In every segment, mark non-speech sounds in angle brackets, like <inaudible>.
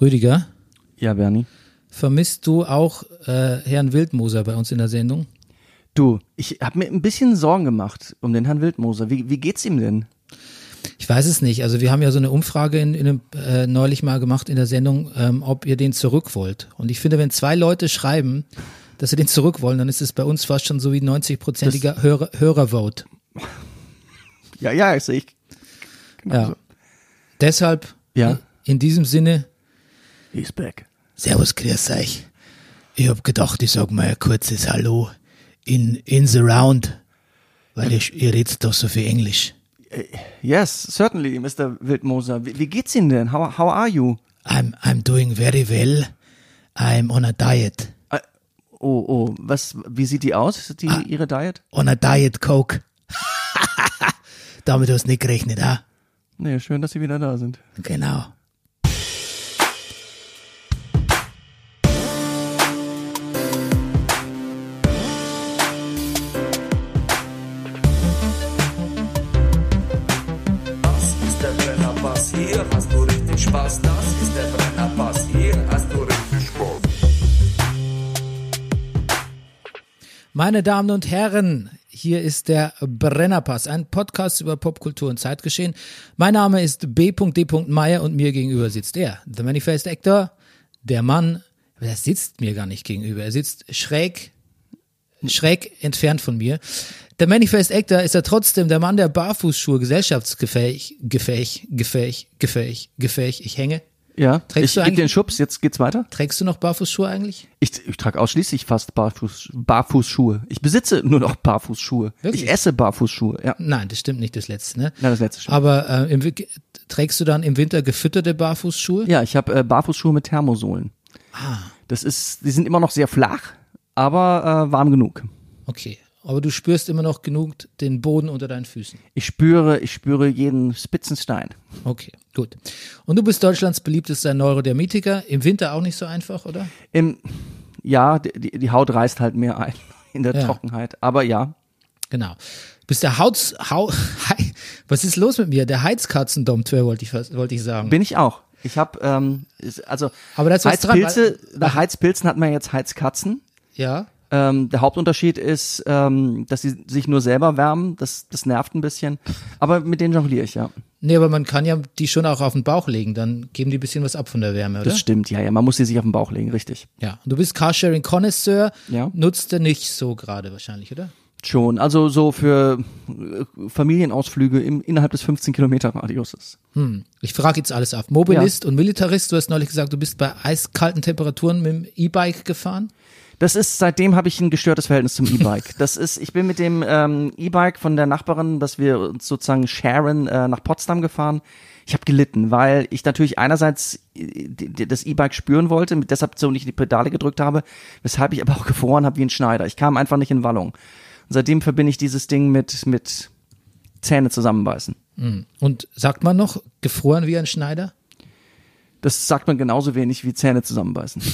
Rüdiger, Ja, Bernie. vermisst du auch äh, Herrn Wildmoser bei uns in der Sendung? Du, ich habe mir ein bisschen Sorgen gemacht um den Herrn Wildmoser. Wie, wie geht's ihm denn? Ich weiß es nicht. Also wir haben ja so eine Umfrage in, in einem, äh, neulich mal gemacht in der Sendung, ähm, ob ihr den zurück wollt. Und ich finde, wenn zwei Leute schreiben, dass sie den zurück wollen, dann ist es bei uns fast schon so wie 90-prozentiger Hörer, Hörervote. Ja, ja, ich sehe ich. Ja. Deshalb Ja. in diesem Sinne, He's back. Servus, grüß euch. Ich hab gedacht, ich sag mal ein kurzes Hallo in, in the round, weil ihr, ihr redet doch so viel Englisch. Yes, certainly, Mr. Wildmoser. Wie, wie geht's Ihnen denn? How, how are you? I'm, I'm doing very well. I'm on a diet. Äh, oh, oh, was, wie sieht die aus, die, Ihre Diet? On a diet Coke. <laughs> Damit hast du nicht gerechnet, ah? Nee, schön, dass Sie wieder da sind. Genau. Meine Damen und Herren, hier ist der Brennerpass, ein Podcast über Popkultur und Zeitgeschehen. Mein Name ist B.D. Meyer und mir gegenüber sitzt er, The Manifest Actor, der Mann, der sitzt mir gar nicht gegenüber, er sitzt schräg, schräg entfernt von mir. Der Manifest Actor ist ja trotzdem der Mann der Barfußschuhe, gesellschaftsgefähig, gefähig, gefähig, gefähig, gefähig. Ich hänge. Ja, Trägst ich du gebe den Schubs, jetzt geht's weiter. Trägst du noch Barfußschuhe eigentlich? Ich, ich trage ausschließlich fast Barfuß, Barfußschuhe. Ich besitze nur noch Barfußschuhe. Wirklich? Ich esse Barfußschuhe, ja. Nein, das stimmt nicht, das letzte, ne? Ja, das letzte schon. Aber äh, im, trägst du dann im Winter gefütterte Barfußschuhe? Ja, ich habe äh, Barfußschuhe mit Thermosohlen. Ah. Das ist, die sind immer noch sehr flach, aber äh, warm genug. Okay. Aber du spürst immer noch genug den Boden unter deinen Füßen. Ich spüre, ich spüre jeden Spitzenstein. Okay, gut. Und du bist Deutschlands beliebtester Neurodermitiker. Im Winter auch nicht so einfach, oder? Im, ja, die, die Haut reißt halt mehr ein <laughs> in der Ja. Trockenheit. Aber ja, Genau. Du bist der Hauts, Hau, Hei- <laughs> was ist los mit mir? Der Heizkatzendompteur, wollte ich, wollte ich sagen. bin ich auch. Ich habe, ähm, also Aber da ist was dran, Heizpilze, weil- bei Heizpilzen hat man jetzt Heizkatzen. Ja. Ähm, der Hauptunterschied ist, ähm, dass sie sich nur selber wärmen. Das, das nervt ein bisschen. Aber mit denen jongliere ich, ja. Nee, aber man kann ja die schon auch auf den Bauch legen, dann geben die ein bisschen was ab von der Wärme, oder? Das stimmt, ja, ja. Man muss sie sich auf den Bauch legen, richtig. Ja. Und du bist Carsharing Connoisseur, Ja. nutzt du nicht so gerade wahrscheinlich, oder? Schon. Also so für äh, Familienausflüge im, innerhalb des 15 Kilometer Radiuses. Hm. Ich frage jetzt alles auf. Mobilist und Militarist, du hast neulich gesagt, du bist bei eiskalten Temperaturen mit dem E-Bike gefahren. Das ist, seitdem habe ich ein gestörtes Verhältnis zum E-Bike. Das ist, ich bin mit dem ähm, E-Bike von der Nachbarin, dass wir uns sozusagen sharen, äh, nach Potsdam gefahren. Ich habe gelitten, weil ich natürlich einerseits äh, das E-Bike spüren wollte, deshalb so nicht die Pedale gedrückt habe, weshalb ich aber auch gefroren habe wie ein Schneider. Ich kam einfach nicht in Wallung. Und seitdem verbinde ich dieses Ding mit, mit Zähne zusammenbeißen. Und sagt man noch, gefroren wie ein Schneider? Das sagt man genauso wenig wie Zähne zusammenbeißen. <laughs>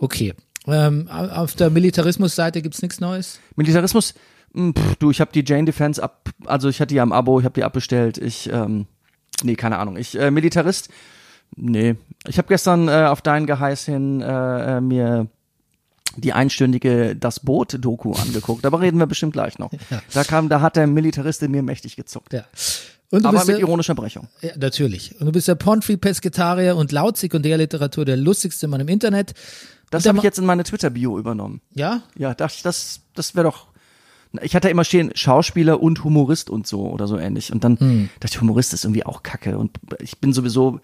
Okay. Ähm, auf der Militarismusseite gibt's nichts Neues? Militarismus, mh, pff, du, ich habe die Jane Defense ab, also ich hatte die am Abo, ich habe die abbestellt. Ich, ähm, nee, keine Ahnung. Ich, äh, Militarist, nee. Ich habe gestern äh, auf deinen Geheiß hin äh, äh, mir die einstündige Das Boot-Doku angeguckt. Aber reden wir bestimmt gleich noch. <laughs> Da kam, da hat der Militarist in mir mächtig gezuckt. Ja. Und du Aber bist mit der, ironischer Brechung. ja, natürlich. Und du bist der Pontry-Pesketarier und laut Sekundärliteratur der lustigste Mann im Internet. Das habe ich jetzt in meine Twitter-Bio übernommen. Ja? Ja, dachte ich, das, das wäre doch. Ich hatte immer stehen, Schauspieler und Humorist und so oder so ähnlich. Und dann dachte ich, Humorist ist irgendwie auch kacke. Und ich bin sowieso.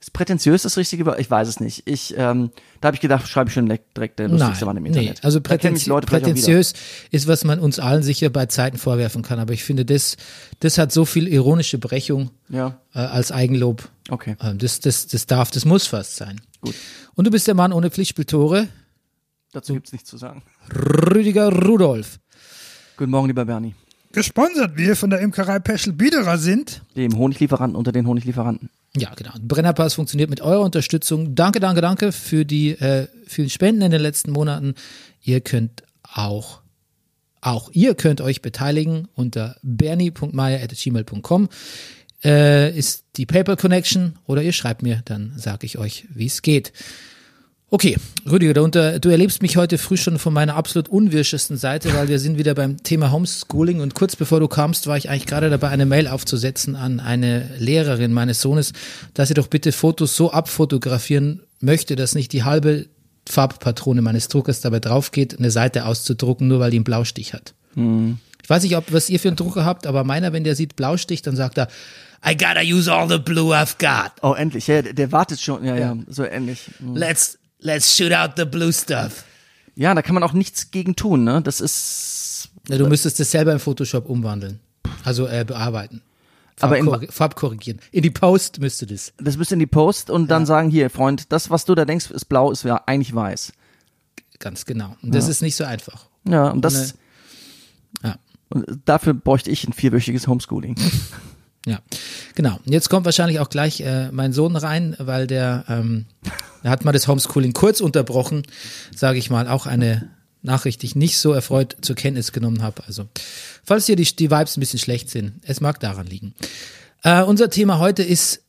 Ist prätentiös das richtige Wort? Ich weiß es nicht. Ich, ähm, da habe ich gedacht, schreibe ich schon direkt der lustigste Mann im Internet. Nee, also prätenti prätentiös ist, was man uns allen sicher bei Zeiten vorwerfen kann. Aber ich finde, das, das hat so viel ironische Brechung Ja, äh, als Eigenlob. okay. Ähm, das, das, das darf, das muss fast sein. Gut. Und du bist der Mann ohne Pflichtspieltore, Dazu gibt's nichts zu sagen. Rüdiger Rudolf. Guten Morgen, lieber Bernie. Gesponsert wir von der Imkerei Peschel Biederer sind. Dem Honiglieferanten unter den Honiglieferanten. Ja, genau. Brennerpass funktioniert mit eurer Unterstützung. Danke, danke, danke für die äh, vielen Spenden in den letzten Monaten. Ihr könnt auch, auch ihr könnt euch beteiligen unter bernie.meier.gmail.com. äh, ist die PayPal Connection oder ihr schreibt mir, dann sage ich euch, wie es geht. Okay, Rüdiger, darunter, du erlebst mich heute früh schon von meiner absolut unwirschesten Seite, weil wir sind wieder beim Thema Homeschooling und kurz bevor du kamst, war ich eigentlich gerade dabei, eine Mail aufzusetzen an eine Lehrerin meines Sohnes, dass sie doch bitte Fotos so abfotografieren möchte, dass nicht die halbe Farbpatrone meines Druckers dabei drauf geht, eine Seite auszudrucken, nur weil die einen Blaustich hat. Ich weiß nicht, ob was ihr für einen Drucker habt, aber meiner, wenn der sieht Blaustich, dann sagt er, I gotta use all the blue I've got. Oh, endlich. Ja, der, wartet schon. Ja, ja, so ähnlich. Mhm. Let's let's shoot out the blue stuff. Ja, da kann man auch nichts gegen tun, ne? Das ist. Ja, du müsstest das selber im Photoshop umwandeln. Also äh, bearbeiten. Aber in- Farbkorri- Farbkorrigieren. In die Post müsste das. Das müsst ihr in die Post und dann sagen, hier, Freund, das, was du da denkst, ist blau, ist ja eigentlich weiß. Ganz genau. Und das ist nicht so einfach. Ja, und das. Ja. Und dafür bräuchte ich ein vierwöchiges Homeschooling. <laughs> Ja, genau. Und jetzt kommt wahrscheinlich auch gleich äh, mein Sohn rein, weil der, ähm, der hat mal das Homeschooling kurz unterbrochen, sage ich mal, auch eine Nachricht, die ich nicht so erfreut zur Kenntnis genommen habe. Also, falls hier die, die Vibes ein bisschen schlecht sind, es mag daran liegen. Äh, unser Thema heute ist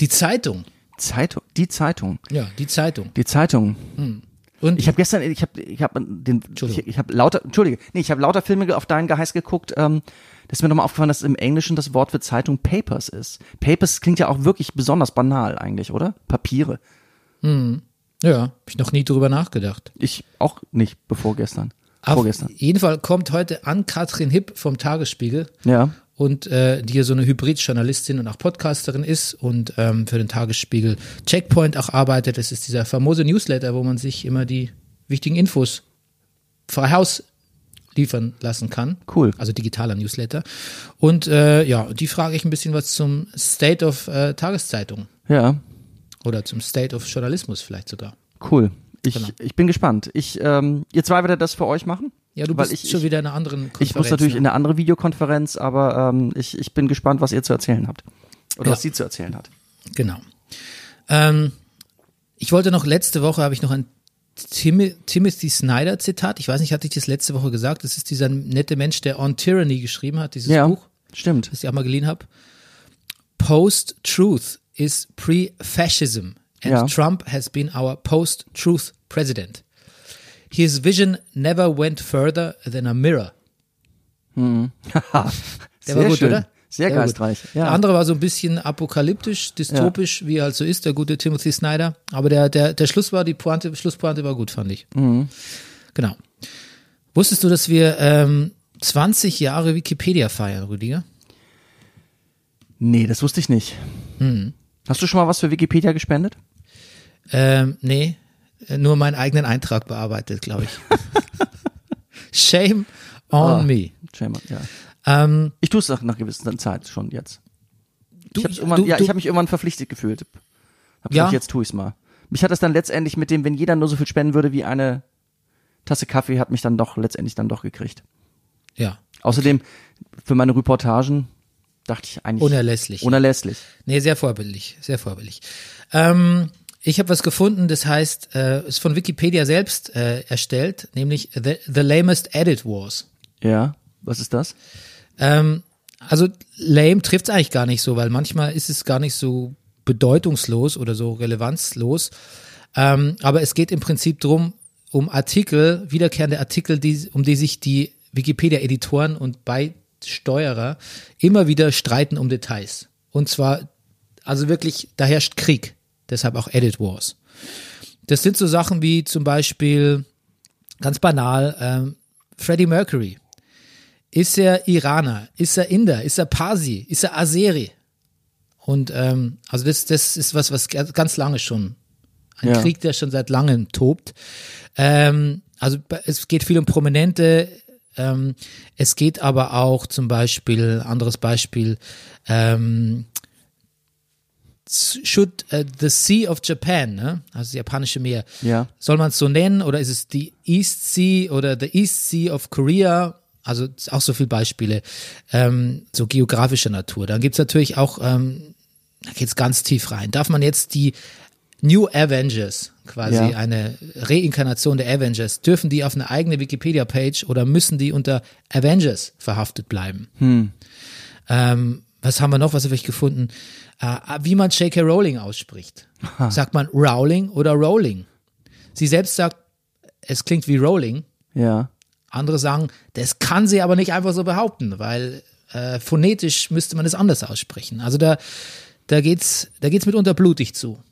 die Zeitung. Zeitung, die Zeitung. Ja, die Zeitung. Die Zeitung. Und Ich habe gestern, ich habe, ich habe den, ich, ich habe lauter, entschuldige, nee, ich habe lauter Filme auf deinen Geheiß geguckt. Ähm, das ist mir nochmal aufgefallen, dass im Englischen das Wort für Zeitung Papers ist. Papers klingt ja auch wirklich besonders banal eigentlich, oder? Papiere. ja, habe ich noch nie drüber nachgedacht. Ich auch nicht, bevor gestern. Auf Vorgestern. jeden Fall kommt heute an Katrin Hipp vom Tagesspiegel. Ja. und äh, die ja so eine Hybrid-Journalistin und auch Podcasterin ist und ähm, für den Tagesspiegel Checkpoint auch arbeitet. Das ist dieser famose Newsletter, wo man sich immer die wichtigen Infos frei Haus liefern lassen kann. Cool. Also digitaler Newsletter. Und äh, ja, die frage ich ein bisschen was zum State of äh, Tageszeitung Ja. oder zum State of Journalismus vielleicht sogar. Cool. Ich, Genau. ich bin gespannt. Ich, ähm, ihr zwei werdet das für euch machen? Ja, du bist ich, schon wieder in einer anderen Konferenz. Ich muss natürlich ne? in eine andere Videokonferenz, aber ähm, ich, ich bin gespannt, was ihr zu erzählen habt. Oder Ja. was sie zu erzählen hat. Genau. Ähm, ich wollte noch, letzte Woche habe ich noch ein Tim Timothy Snyder Zitat. Ich weiß nicht, hatte ich das letzte Woche gesagt? Das ist dieser nette Mensch, der On Tyranny geschrieben hat, dieses ja, Buch, stimmt. das ich auch mal geliehen habe. Post-Truth is pre-fascism and Ja. Trump has been our post-truth president. His vision never went further than a mirror. <laughs> Der Sehr war gut, schön. oder? Sehr geistreich. Ja. Der andere war so ein bisschen apokalyptisch, dystopisch, wie er halt so ist, der gute Timothy Snyder. Aber der, der, der Schluss war, die Pointe, Schlusspointe war gut, fand ich. Mhm. Genau. Wusstest du, dass wir ähm, 20 Jahre Wikipedia feiern, Rüdiger? Nee, das wusste ich nicht. Hm. Hast du schon mal was für Wikipedia gespendet? Ähm, nee, äh, nur meinen eigenen Eintrag bearbeitet, glaube ich. <laughs> Shame on Ah. me. Shame on- ja. Ähm, Ich tue es nach einer gewissen Zeit schon jetzt. du, Ich habe ja, du, ich habe mich irgendwann verpflichtet gefühlt. Hab Ja? gesagt, jetzt tue ich's mal. Mich hat es dann letztendlich mit dem, wenn jeder nur so viel spenden würde wie eine Tasse Kaffee, hat mich dann doch letztendlich dann doch gekriegt. ja, Außerdem für meine Reportagen dachte ich eigentlich unerlässlich. unerlässlich. Nee, sehr vorbildlich, sehr vorbildlich. Ähm, ich habe was gefunden, das heißt, äh, ist von Wikipedia selbst äh, erstellt, nämlich The, The Lamest Edit Wars. Ja, was ist das? Ähm, also lame trifft's eigentlich gar nicht so, weil manchmal ist es gar nicht so bedeutungslos oder so relevanzlos. Ähm, aber es geht im Prinzip drum um Artikel, wiederkehrende Artikel, die, um die sich die Wikipedia-Editoren und Beisteuerer immer wieder streiten um Details. Und zwar, also wirklich, da herrscht Krieg. Deshalb auch Edit Wars. Das sind so Sachen wie zum Beispiel, ganz banal, ähm, Freddie Mercury. Ist er Iraner? Ist er Inder? Ist er Parsi? Ist er Azeri? Und ähm, also das, das ist was, was ga- ganz lange schon, ein Ja. Krieg, der schon seit langem tobt. Ähm, also es geht viel um Prominente. Ähm, es geht aber auch zum Beispiel, anderes Beispiel, ähm, should uh, the Sea of Japan, ne? also das japanische Meer, Ja. soll man es so nennen oder ist es die East Sea oder the East Sea of Korea? Also auch so viele Beispiele, ähm, so geografischer Natur. Dann gibt's natürlich auch, ähm, da geht's ganz tief rein. Darf man jetzt die New Avengers, quasi Ja. eine Reinkarnation der Avengers, dürfen die auf eine eigene Wikipedia-Page oder müssen die unter Avengers verhaftet bleiben? Ähm, was haben wir noch, was habe ich gefunden? Äh, wie man J.K. Rowling ausspricht. Sagt man Rowling oder Rowling? Sie selbst sagt, es klingt wie Rowling. Ja. Andere sagen, das kann sie aber nicht einfach so behaupten, weil äh, phonetisch müsste man es anders aussprechen. Also da, da geht's, da geht's mitunter blutig zu.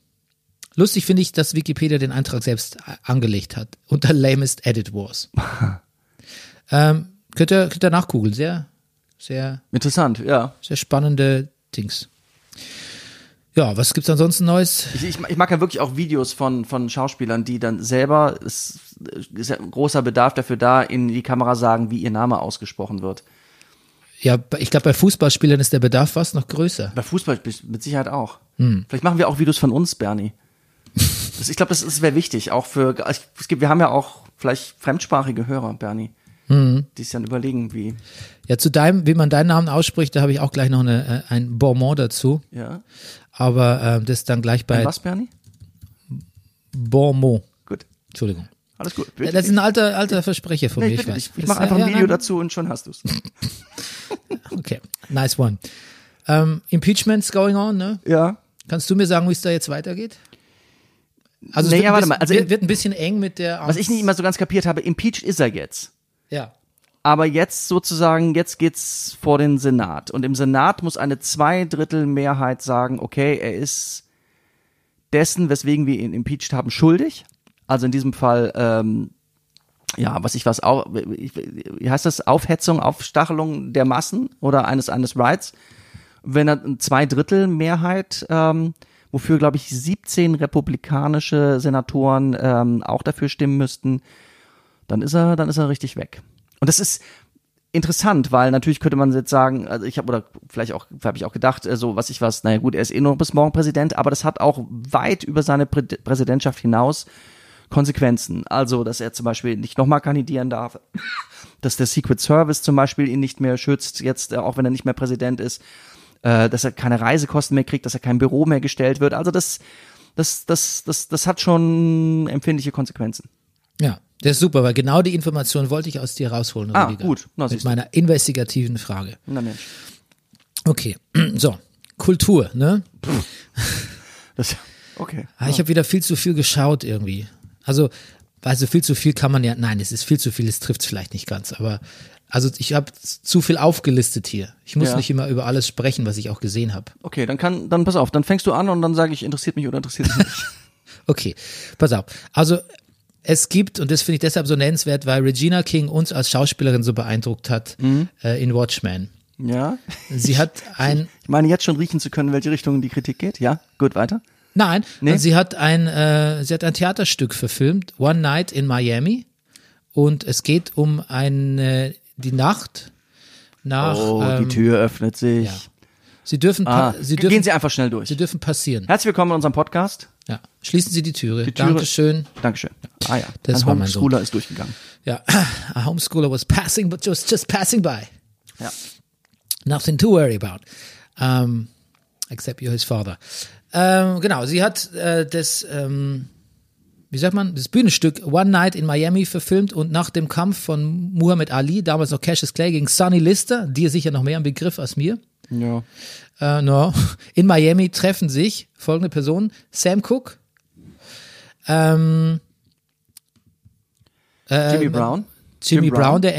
Lustig finde ich, dass Wikipedia den Eintrag selbst angelegt hat. Unter lamest edit wars. <laughs> ähm, könnt ihr, könnt ihr nachgoogeln. Sehr, sehr, Interessant, ja. sehr spannende Dings. Ja, was gibt's ansonsten Neues? Ich, ich, ich mag ja wirklich auch Videos von, von Schauspielern, die dann selber, es ist ja ein großer Bedarf dafür da, in die Kamera sagen, wie ihr Name ausgesprochen wird. Ja, ich glaube, bei Fußballspielern ist der Bedarf fast noch größer. Bei Fußball mit Sicherheit auch. Vielleicht machen wir auch Videos von uns, Bernie. <laughs> Das, ich glaube, das, das wäre wichtig, auch für, es gibt, wir haben ja auch vielleicht fremdsprachige Hörer, Bernie, die sich dann überlegen, wie, Ja, zu deinem, wie man deinen Namen ausspricht, da habe ich auch gleich noch eine, äh, ein Bonbon dazu. ja. Aber ähm, das dann gleich bei Was, Bernie? Bonbon. Gut, Entschuldigung. alles gut. Ja, Das ist ein alter, alter Versprecher von Nee, mir. ich Ich, bitte weiß. Ich Das- mache einfach ein Video nein. dazu und schon hast du's. <laughs> Okay, nice one. Ähm, Impeachment's going on, ne? Ja. Kannst du mir sagen, wie es da jetzt weitergeht? Also es Nee, warte bisschen, mal, also wird, wird ein bisschen eng mit der. Was ich nicht immer so ganz kapiert habe, impeached ist er jetzt. Ja. Aber jetzt sozusagen, jetzt geht's vor den Senat. Und im Senat muss eine Zweidrittelmehrheit sagen, okay, er ist dessen, weswegen wir ihn impeached haben, schuldig. Also in diesem Fall, ähm, ja, was ich was, au- wie heißt das, Aufhetzung, Aufstachelung der Massen oder eines, eines Rights. Wenn er eine Zweidrittelmehrheit, ähm, wofür, glaube ich, 17 republikanische Senatoren ähm, auch dafür stimmen müssten, dann ist er, dann ist er richtig weg. Und das ist interessant, weil natürlich könnte man jetzt sagen, also ich habe oder vielleicht auch habe ich auch gedacht, äh, so was ich was, naja gut, er ist eh nur bis morgen Präsident, aber das hat auch weit über seine Prä Präsidentschaft hinaus Konsequenzen. Also, dass er zum Beispiel nicht nochmal kandidieren darf, <laughs> dass der Secret Service zum Beispiel ihn nicht mehr schützt, jetzt äh, auch wenn er nicht mehr Präsident ist, äh, dass er keine Reisekosten mehr kriegt, dass er kein Büro mehr gestellt wird. Also das, das, das, das, das hat schon empfindliche Konsequenzen. Ja, das ist super, weil genau die Information wollte ich aus dir rausholen, Ah, Rüdiger. gut. Na, mit meiner investigativen Frage. Na Mensch. Okay, <clears throat> so. Kultur, ne? Das, okay. Ah, Ich habe wieder viel zu viel geschaut irgendwie. Also, also viel zu viel kann man ja, nein, es ist viel zu viel, es trifft es vielleicht nicht ganz, aber also ich habe zu viel aufgelistet hier. Ich muss Ja. nicht immer über alles sprechen, was ich auch gesehen habe. Okay, dann kann, dann pass auf, dann fängst du an und dann sage ich, interessiert mich oder interessiert mich nicht. <laughs> Okay, pass auf. Also es gibt, und das finde ich deshalb so nennenswert, weil Regina King uns als Schauspielerin so beeindruckt hat Mhm. äh, in Watchmen. ja. Sie hat <laughs> ein, Ich meine, jetzt schon riechen zu können, welche Richtung die Kritik geht. Ja, gut, weiter. nein, Nee? sie hat ein, äh, sie hat ein Theaterstück verfilmt, One Night in Miami, und es geht um eine, die Nacht nach, Oh, ähm, die Tür öffnet sich. ja. sie dürfen, Ah, sie gehen dürfen, Sie einfach schnell durch. sie dürfen passieren. Herzlich willkommen in unserem Podcast. Schließen Sie die Türe. Die Türe- Dankeschön. Dankeschön. Ah ja, Das ein war. Homeschooler ist durchgegangen. Ja, a homeschooler was passing, but just just passing by. Ja. Nothing to worry about. Um, except you're his father. Ähm, genau, sie hat äh, das, ähm, wie sagt man, das Bühnenstück One Night in Miami verfilmt und nach dem Kampf von Muhammad Ali, damals noch Cassius Clay gegen Sonny Lister, dir sicher noch mehr ein Begriff als mir, Ja. äh, no, in Miami treffen sich folgende Personen, Sam Cooke, ähm, Jimmy Brown. Jimmy Jim Brown, Brown. der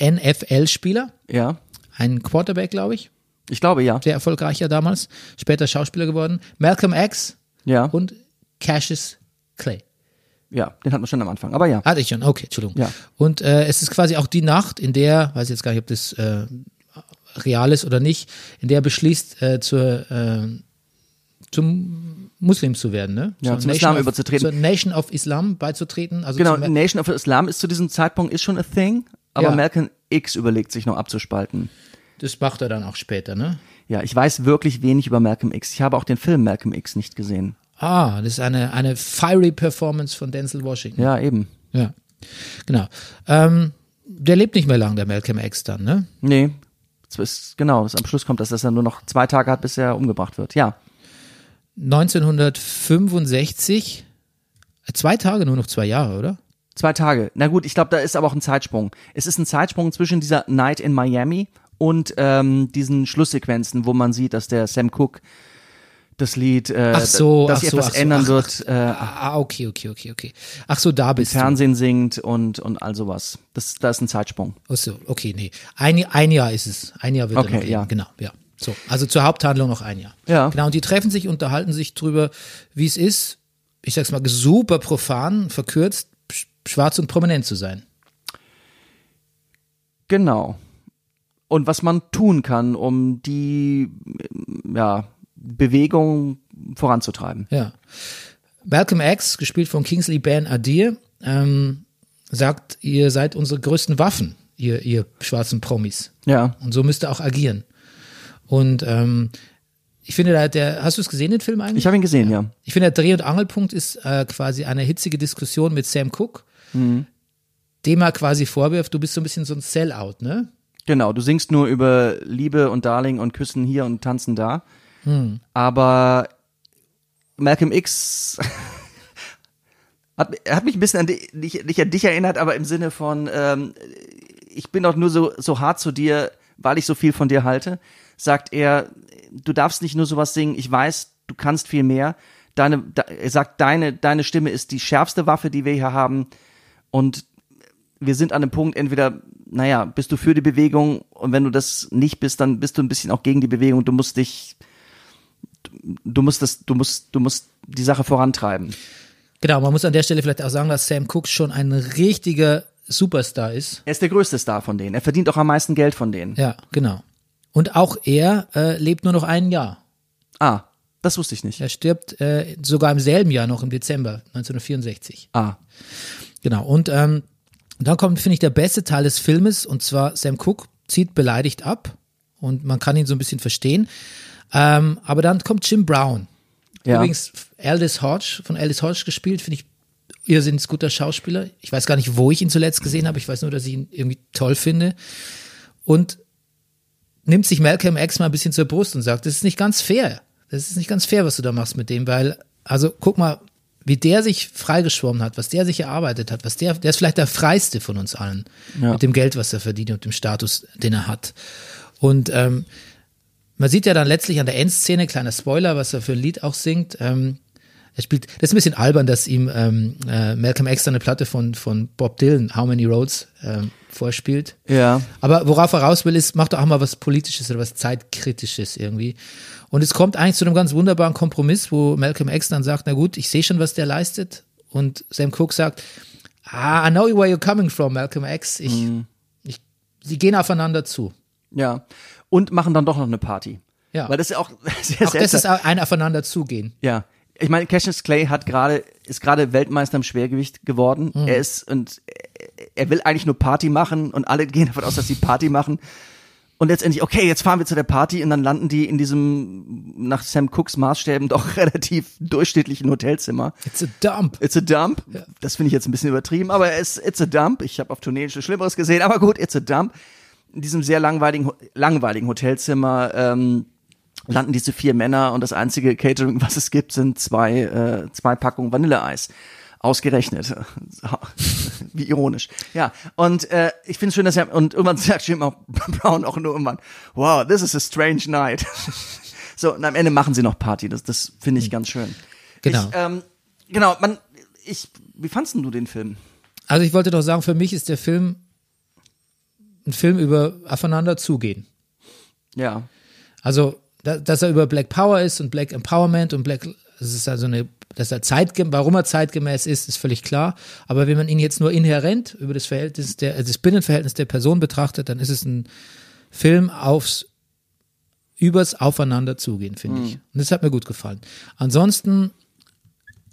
NFL-Spieler, Ja. ein Quarterback, glaube ich, Ich glaube ja. sehr erfolgreicher damals, später Schauspieler geworden, Malcolm X Ja. und Cassius Clay. Ja, den hatten wir schon am Anfang. Aber ja. Hatte ich schon, okay, Entschuldigung. Ja. Und äh, es ist quasi auch die Nacht, in der, weiß jetzt gar nicht, ob das äh, real ist oder nicht, in der er beschließt, äh, zur, äh, zum Muslim zu werden, ne? Ja, zum Nation Islam of, überzutreten. Zur Nation of Islam beizutreten. Also Genau, Nation of Islam ist zu diesem Zeitpunkt ist schon a thing, aber Ja. Malcolm X überlegt sich noch abzuspalten. das macht er dann auch später, ne? Ja, ich weiß wirklich wenig über Malcolm X. Ich habe auch den Film Malcolm X nicht gesehen. Ah, das ist eine, eine fiery Performance von Denzel Washington. Ja, eben. Ja, genau. Ähm, der lebt nicht mehr lang, der Malcolm X dann, ne? Nee. Ist, genau, am Schluss kommt, dass er nur noch zwei Tage hat, bis er umgebracht wird. Ja. 1965, äh, zwei Tage, nur noch zwei Jahre, oder? Zwei Tage. Na gut, ich glaube, da ist aber auch ein Zeitsprung. Es ist ein Zeitsprung zwischen dieser Night in Miami und ähm, diesen Schlusssequenzen, wo man sieht, dass der Sam Cooke das Lied, äh, Ach so, dass ach so, etwas ach so, ändern ach, wird, äh, Ah, okay, okay, okay, okay. Ach so, da bist du. Fernsehen singt und und all sowas. Das, da ist ein Zeitsprung. Ach so, okay, nee. Ein, ein Jahr ist es. Ein Jahr wird Okay, er noch ja. Genau, ja. So, also zur Haupthandlung noch ein Jahr. Ja. Genau, und die treffen sich, unterhalten sich drüber, wie es ist, ich sag's mal, super profan, verkürzt, sch- schwarz und prominent zu sein. Genau. Und was man tun kann, um die ja, Bewegung voranzutreiben. Ja. Malcolm X, gespielt von Kingsley Ben Adir, ähm, sagt, ihr seid unsere größten Waffen, ihr, ihr schwarzen Promis. Ja. Und so müsst ihr auch agieren. Und ähm, ich finde, da der, hast du es gesehen, den Film eigentlich? Ich habe ihn gesehen, ja. Ich finde, der Dreh- und Angelpunkt ist äh, quasi eine hitzige Diskussion mit Sam Cooke, dem er quasi vorwirft, du bist so ein bisschen so ein Sellout, ne? Genau, du singst nur über Liebe und Darling und Küssen hier und Tanzen da. Aber Malcolm X <laughs> hat, hat mich ein bisschen an dich, nicht, nicht an dich erinnert, aber im Sinne von, ähm, ich bin doch nur so, so hart zu dir, weil ich so viel von dir halte, sagt er, du darfst nicht nur sowas singen, ich weiß, du kannst viel mehr. Deine, er sagt, deine, deine Stimme ist die schärfste Waffe, die wir hier haben. Und wir sind an dem Punkt, entweder, naja, bist du für die Bewegung und wenn du das nicht bist, dann bist du ein bisschen auch gegen die Bewegung. Du musst dich, du musst das, du musst, du musst die Sache vorantreiben. Genau, man muss an der Stelle vielleicht auch sagen, dass Sam Cooke schon ein richtiger Superstar ist. Er ist der größte Star von denen. Er verdient auch am meisten Geld von denen. Ja, genau. Und auch er äh, lebt nur noch ein Jahr. Ah, das wusste ich nicht. Er stirbt äh, sogar im selben Jahr noch im Dezember 1964. Ah, Genau. Und ähm, dann kommt, finde ich, der beste Teil des Filmes, und zwar Sam Cooke zieht beleidigt ab und man kann ihn so ein bisschen verstehen. Ähm, aber dann kommt Jim Brown. ja. Übrigens Aldous Hodge, von Aldous Hodge gespielt, finde ich irrsinnig guter Schauspieler. Ich weiß gar nicht, wo ich ihn zuletzt gesehen habe. Ich weiß nur, dass ich ihn irgendwie toll finde. Und nimmt sich Malcolm X mal ein bisschen zur Brust und sagt, das ist nicht ganz fair. Das ist nicht ganz fair, was du da machst mit dem, weil, also guck mal, wie der sich freigeschwommen hat, was der sich erarbeitet hat, was der, der ist vielleicht der freiste von uns allen Ja. mit dem Geld, was er verdient und dem Status, den er hat. Und ähm, man sieht ja dann letztlich an der Endszene, kleiner Spoiler, was er für ein Lied auch singt. Ähm, er spielt, das ist ein bisschen albern, dass ihm ähm, äh, Malcolm X eine Platte von, von Bob Dylan, How Many Roads, ähm, vorspielt. Ja. Aber worauf er raus will, ist, macht doch auch mal was Politisches oder was Zeitkritisches irgendwie. Und es kommt eigentlich zu einem ganz wunderbaren Kompromiss, wo Malcolm X dann sagt, na gut, ich sehe schon, was der leistet. Und Sam Cooke sagt, ah, I know where you're coming from, Malcolm X. Ich, ich, sie gehen aufeinander zu. Ja. Und machen dann doch noch eine Party. Ja. Weil das ist ja auch <laughs> sehr Auch das ist seltsam. ein Aufeinander zugehen. Ja. Ich meine, Cassius Clay hat gerade, ist gerade Weltmeister im Schwergewicht geworden. Er ist, und er- will eigentlich nur Party machen und alle gehen davon aus, dass sie Party machen. Und letztendlich, okay, jetzt fahren wir zu der Party und dann landen die in diesem, nach Sam Cooks Maßstäben <laughs> doch relativ durchschnittlichen Hotelzimmer. It's a dump. It's a dump. Das finde ich jetzt ein bisschen übertrieben, aber es, it's a dump. Ich habe auf Tourneen schon Schlimmeres gesehen, aber gut, it's a dump. In diesem sehr langweiligen, langweiligen Hotelzimmer ähm, landen diese vier Männer und das einzige Catering, was es gibt, sind zwei, äh, zwei Packungen Vanilleeis. Ausgerechnet. <laughs> Wie ironisch. Ja, und äh, ich finde es schön, dass er, und irgendwann <laughs> sagt Jim auch <laughs> Brown auch nur irgendwann, wow, this is a strange night. so, und am Ende machen sie noch Party. Das, das finde ich ganz schön. Genau. Ich, ähm, genau, man, ich, wie fandst du den Film? Also ich wollte doch sagen, für mich ist der Film ein Film über aufeinander zugehen. Ja. Also, dass er über Black Power ist und Black Empowerment und Black, das ist also eine, dass er zeitgemäß, warum er zeitgemäß ist, ist völlig klar. Aber wenn man ihn jetzt nur inhärent über das Verhältnis der, also das Binnenverhältnis der Person betrachtet, dann ist es ein Film aufs, übers Aufeinander zugehen, finde ich. Und das hat mir gut gefallen. Ansonsten,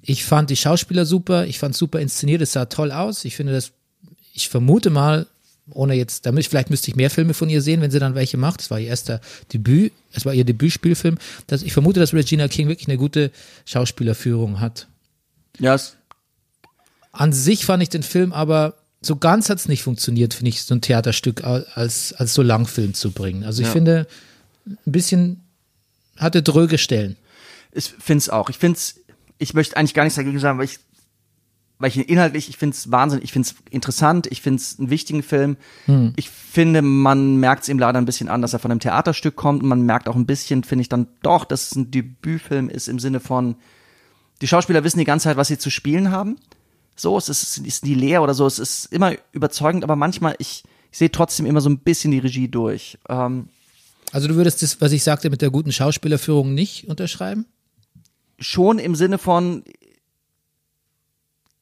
ich fand die Schauspieler super, ich fand super inszeniert, es sah toll aus. Ich finde das, ich vermute mal, ohne jetzt, damit vielleicht müsste ich mehr Filme von ihr sehen, wenn sie dann welche macht. Das war ihr erster Debüt, es war ihr Debütspielfilm. Das, ich vermute, dass Regina King wirklich eine gute Schauspielerführung hat. Ja, es, An sich fand ich den Film aber so ganz hat es nicht funktioniert, finde ich, so ein Theaterstück als, als so Langfilm zu bringen. Also ich Ja. finde, ein bisschen hatte dröge Stellen. ich find's auch. Ich find's, ich möchte eigentlich gar nichts dagegen sagen, weil ich weil ich ihn inhaltlich, ich finde es wahnsinnig, ich finde es interessant, ich finde es einen wichtigen Film. Hm. Ich finde, man merkt es ihm leider ein bisschen an, dass er von einem Theaterstück kommt. Und man merkt auch ein bisschen, finde ich dann doch, dass es ein Debütfilm ist im Sinne von, die Schauspieler wissen die ganze Zeit, was sie zu spielen haben. So, es ist, es ist nie leer oder so, es ist immer überzeugend, aber manchmal, ich, ich sehe trotzdem immer so ein bisschen die Regie durch. Ähm, Also du würdest das, was ich sagte, mit der guten Schauspielerführung nicht unterschreiben? schon im Sinne von,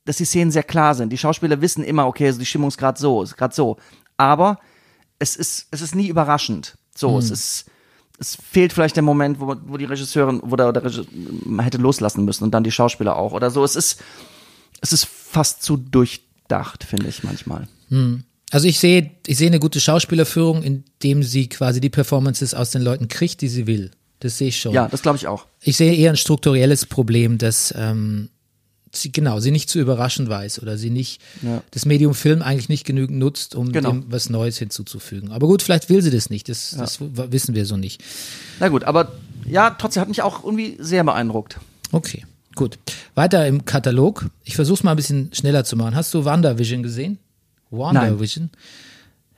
dass die Szenen sehr klar sind. Die Schauspieler wissen immer, okay, also die Stimmung ist gerade so, ist gerade so. Aber es ist, es ist nie überraschend. So, es ist, es fehlt vielleicht der Moment, wo, wo die Regisseurin, wo der, der Regisseur man hätte loslassen müssen und dann die Schauspieler auch oder so. Es ist, es ist fast zu durchdacht, finde ich manchmal. Also ich sehe, ich sehe eine gute Schauspielerführung, indem sie quasi die Performances aus den Leuten kriegt, die sie will. Das sehe ich schon. Ja, das glaube ich auch. Ich sehe eher ein strukturelles Problem, dass ähm, genau sie nicht zu überraschen weiß oder sie nicht Ja. das Medium Film eigentlich nicht genügend nutzt, um Genau. dem was Neues hinzuzufügen. Aber gut, vielleicht will sie das nicht. Das, das w- wissen wir so nicht. Na gut, aber ja, trotzdem hat mich auch irgendwie sehr beeindruckt. Okay, gut. Weiter im Katalog. Ich versuche es mal ein bisschen schneller zu machen. Hast du WandaVision gesehen? WandaVision?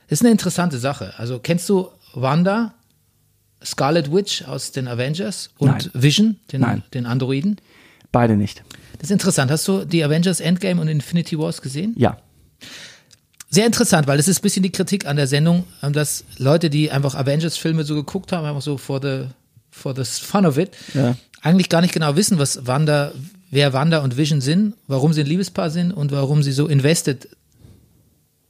Das ist eine interessante Sache. Also kennst du Wanda, Scarlet Witch aus den Avengers und Nein. Vision, den, Nein. den Androiden? Beide nicht. Das ist interessant. Hast du die Avengers Endgame und Infinity Wars gesehen? Ja. Sehr interessant, weil das ist ein bisschen die Kritik an der Sendung, ähm, dass Leute, die einfach Avengers-Filme so geguckt haben, einfach so for the, for the fun of it, Ja. eigentlich gar nicht genau wissen, was Wanda, wer Wanda und Vision sind, warum sie ein Liebespaar sind und warum sie so invested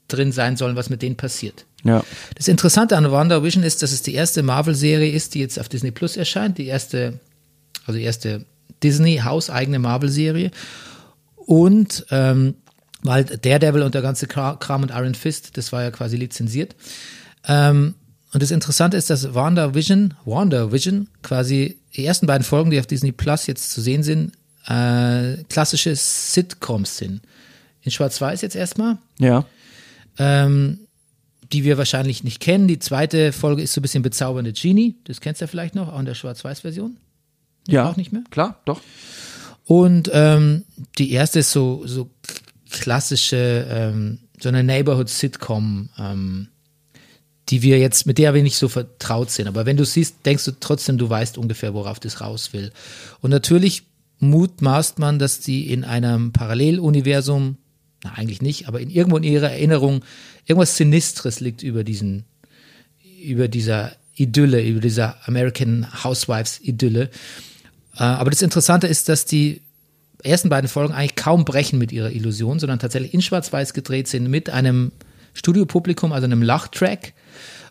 drin sein sollen, was mit denen passiert. Ja. Das Interessante an WandaVision ist, dass es die erste Marvel-Serie ist, die jetzt auf Disney Plus erscheint, die erste, also die erste Disney hauseigene Marvel-Serie. Und ähm, weil Daredevil und der ganze Kra- Kram und Iron Fist, das war ja quasi lizenziert. Ähm, und das Interessante ist, dass WandaVision, WandaVision quasi die ersten beiden Folgen, die auf Disney Plus jetzt zu sehen sind, äh, klassische Sitcoms sind. In Schwarz-Weiß jetzt erstmal Ja. ähm, die wir wahrscheinlich nicht kennen. Die zweite Folge ist so ein bisschen bezaubernde Genie. Das kennst du ja vielleicht noch, auch in der Schwarz-Weiß-Version. Ja. Auch nicht mehr? Klar, doch. Und ähm, die erste ist so, so klassische, ähm, so eine Neighborhood-Sitcom, ähm, die wir jetzt, mit der wir nicht so vertraut sind. Aber wenn du siehst, denkst du trotzdem, du weißt ungefähr, worauf das raus will. Und natürlich mutmaßt man, dass die in einem Paralleluniversum, na eigentlich nicht, aber in irgendwo in ihrer Erinnerung irgendwas Sinistres liegt über diesen, über dieser Idylle, über dieser American Housewives Idylle. Äh, aber das Interessante ist, dass die ersten beiden Folgen eigentlich kaum brechen mit ihrer Illusion, sondern tatsächlich in Schwarz-Weiß gedreht sind mit einem Studiopublikum, also einem Lachtrack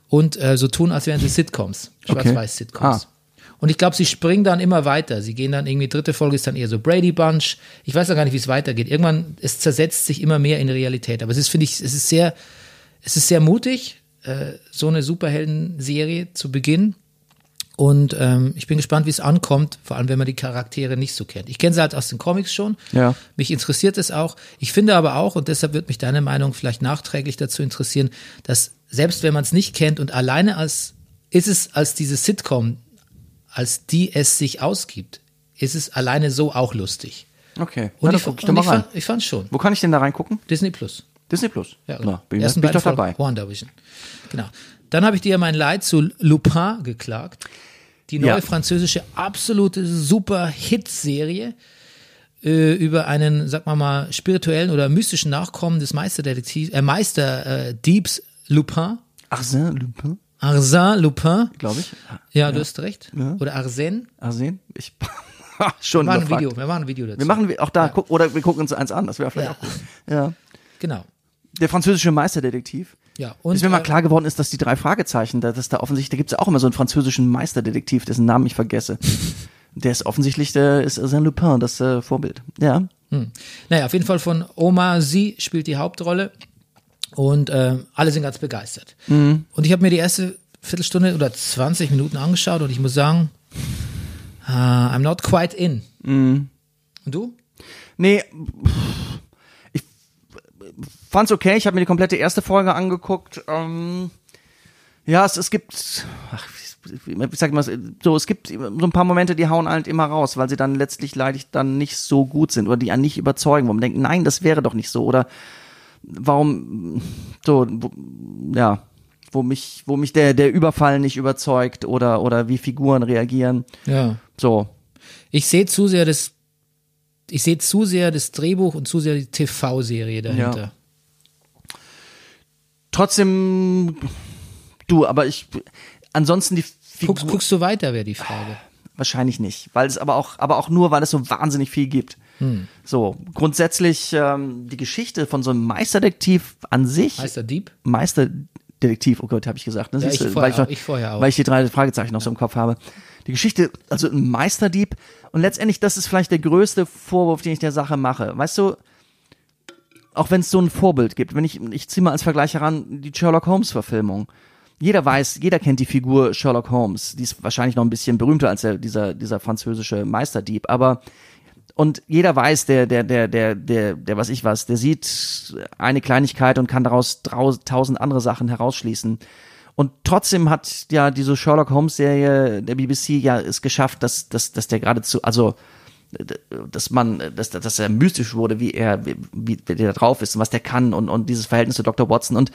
und äh, so tun, als wären sie Sitcoms, Schwarz-Weiß-Sitcoms. Ah. Und ich glaube, sie springen dann immer weiter. Sie gehen dann irgendwie, dritte Folge ist dann eher so Brady Bunch. Ich weiß ja gar nicht, wie es weitergeht. Irgendwann, es zersetzt sich immer mehr in Realität. Aber es ist, finde ich, es ist sehr, es ist sehr mutig, äh, so eine Superhelden-Serie zu beginnen. Und ähm, ich bin gespannt, wie es ankommt, vor allem wenn man die Charaktere nicht so kennt. Ich kenne sie halt aus den Comics schon. Ja. Mich interessiert es auch. Ich finde aber auch, und deshalb wird mich deine Meinung vielleicht nachträglich dazu interessieren, dass selbst wenn man es nicht kennt und alleine als, ist es als diese Sitcom, als die es sich ausgibt, ist es alleine so auch lustig. Okay. Und Na, ich, ich und ich, fand, ich fand schon. Wo kann ich denn da reingucken? Disney Plus. Disney Plus. Ja, Na, bin, Ersten bin ich doch dabei. WandaVision. Genau. Dann habe ich dir mein Leid zu Lupin geklagt. Die neue Ja. französische absolute super Hit-Serie äh, über einen, sag mal mal, spirituellen oder mystischen Nachkommen des Meisterdetektivs, äh, Meister äh, Diebs Lupin, Arsène Lupin, Arsène Lupin. glaube ich. Ja, du hast recht. Oder Arsène. Arsène? Ich <laughs> schon Wir machen ein. Video, wir machen ein Video dazu. Wir machen auch da, guck, oder wir gucken uns eins an, das wäre vielleicht Ja. auch gut. Ja. genau. Der französische Meisterdetektiv. Ja, Und Bis mir mal äh, klar geworden ist, dass die drei Fragezeichen, da- dass da offensichtlich, da gibt es ja auch immer so einen französischen Meisterdetektiv, dessen Namen ich vergesse. <laughs> Der ist offensichtlich, der ist Arsène Lupin, das äh, Vorbild. Ja. Naja, auf jeden Fall von Oma Sie spielt die Hauptrolle und äh, alle sind ganz begeistert. Und ich habe mir die erste Viertelstunde oder 20 Minuten angeschaut und ich muss sagen, äh, I'm not quite in. Und du? Nee, ich fand's okay. Ich habe mir die komplette erste Folge angeguckt. Ähm, ja, es, es gibt, ach, ich sag mal, so, es gibt so ein paar Momente, die hauen halt immer raus, weil sie dann letztlich leider dann nicht so gut sind oder die einen nicht überzeugen, wo man denkt, nein, das wäre doch nicht so oder warum, so, wo, ja, wo mich, wo mich der, der Überfall nicht überzeugt oder, oder wie Figuren reagieren. Ja. So. Ich sehe zu sehr das, ich sehe zu sehr das Drehbuch und zu sehr die TV-Serie dahinter. Ja. Trotzdem, du, aber ich, ansonsten die Figur, Guckst, guckst du weiter, wäre die Frage. wahrscheinlich nicht, weil es aber auch, aber auch nur, weil es so wahnsinnig viel gibt. Hm. So, grundsätzlich, ähm, die Geschichte von so einem Meisterdetektiv an sich, Heißt er Dieb? Meisterdetektiv, oh Gott, habe ich gesagt, ne? Ja, ich du, vorher weil, auch, ich vorher auch. weil ich die drei Fragezeichen noch so im Kopf habe. Die Geschichte, also ein Meisterdieb und letztendlich, das ist vielleicht der größte Vorwurf, den ich der Sache mache. Weißt du, auch wenn es so ein Vorbild gibt, wenn ich, ich ziehe mal als Vergleich heran, die Sherlock Holmes Verfilmung. Jeder weiß, jeder kennt die Figur Sherlock Holmes. Die ist wahrscheinlich noch ein bisschen berühmter als der, dieser, dieser französische Meisterdieb, aber und jeder weiß, der, der, der, der, der, der, was ich was, der sieht eine Kleinigkeit und kann daraus tausend andere Sachen herausschließen. Und trotzdem hat ja diese Sherlock Holmes Serie der BBC ja es geschafft, dass, dass, dass der geradezu, also, dass man, dass, dass er mystisch wurde, wie er, wie, wie der drauf ist und was der kann und, und dieses Verhältnis zu Dr. Watson und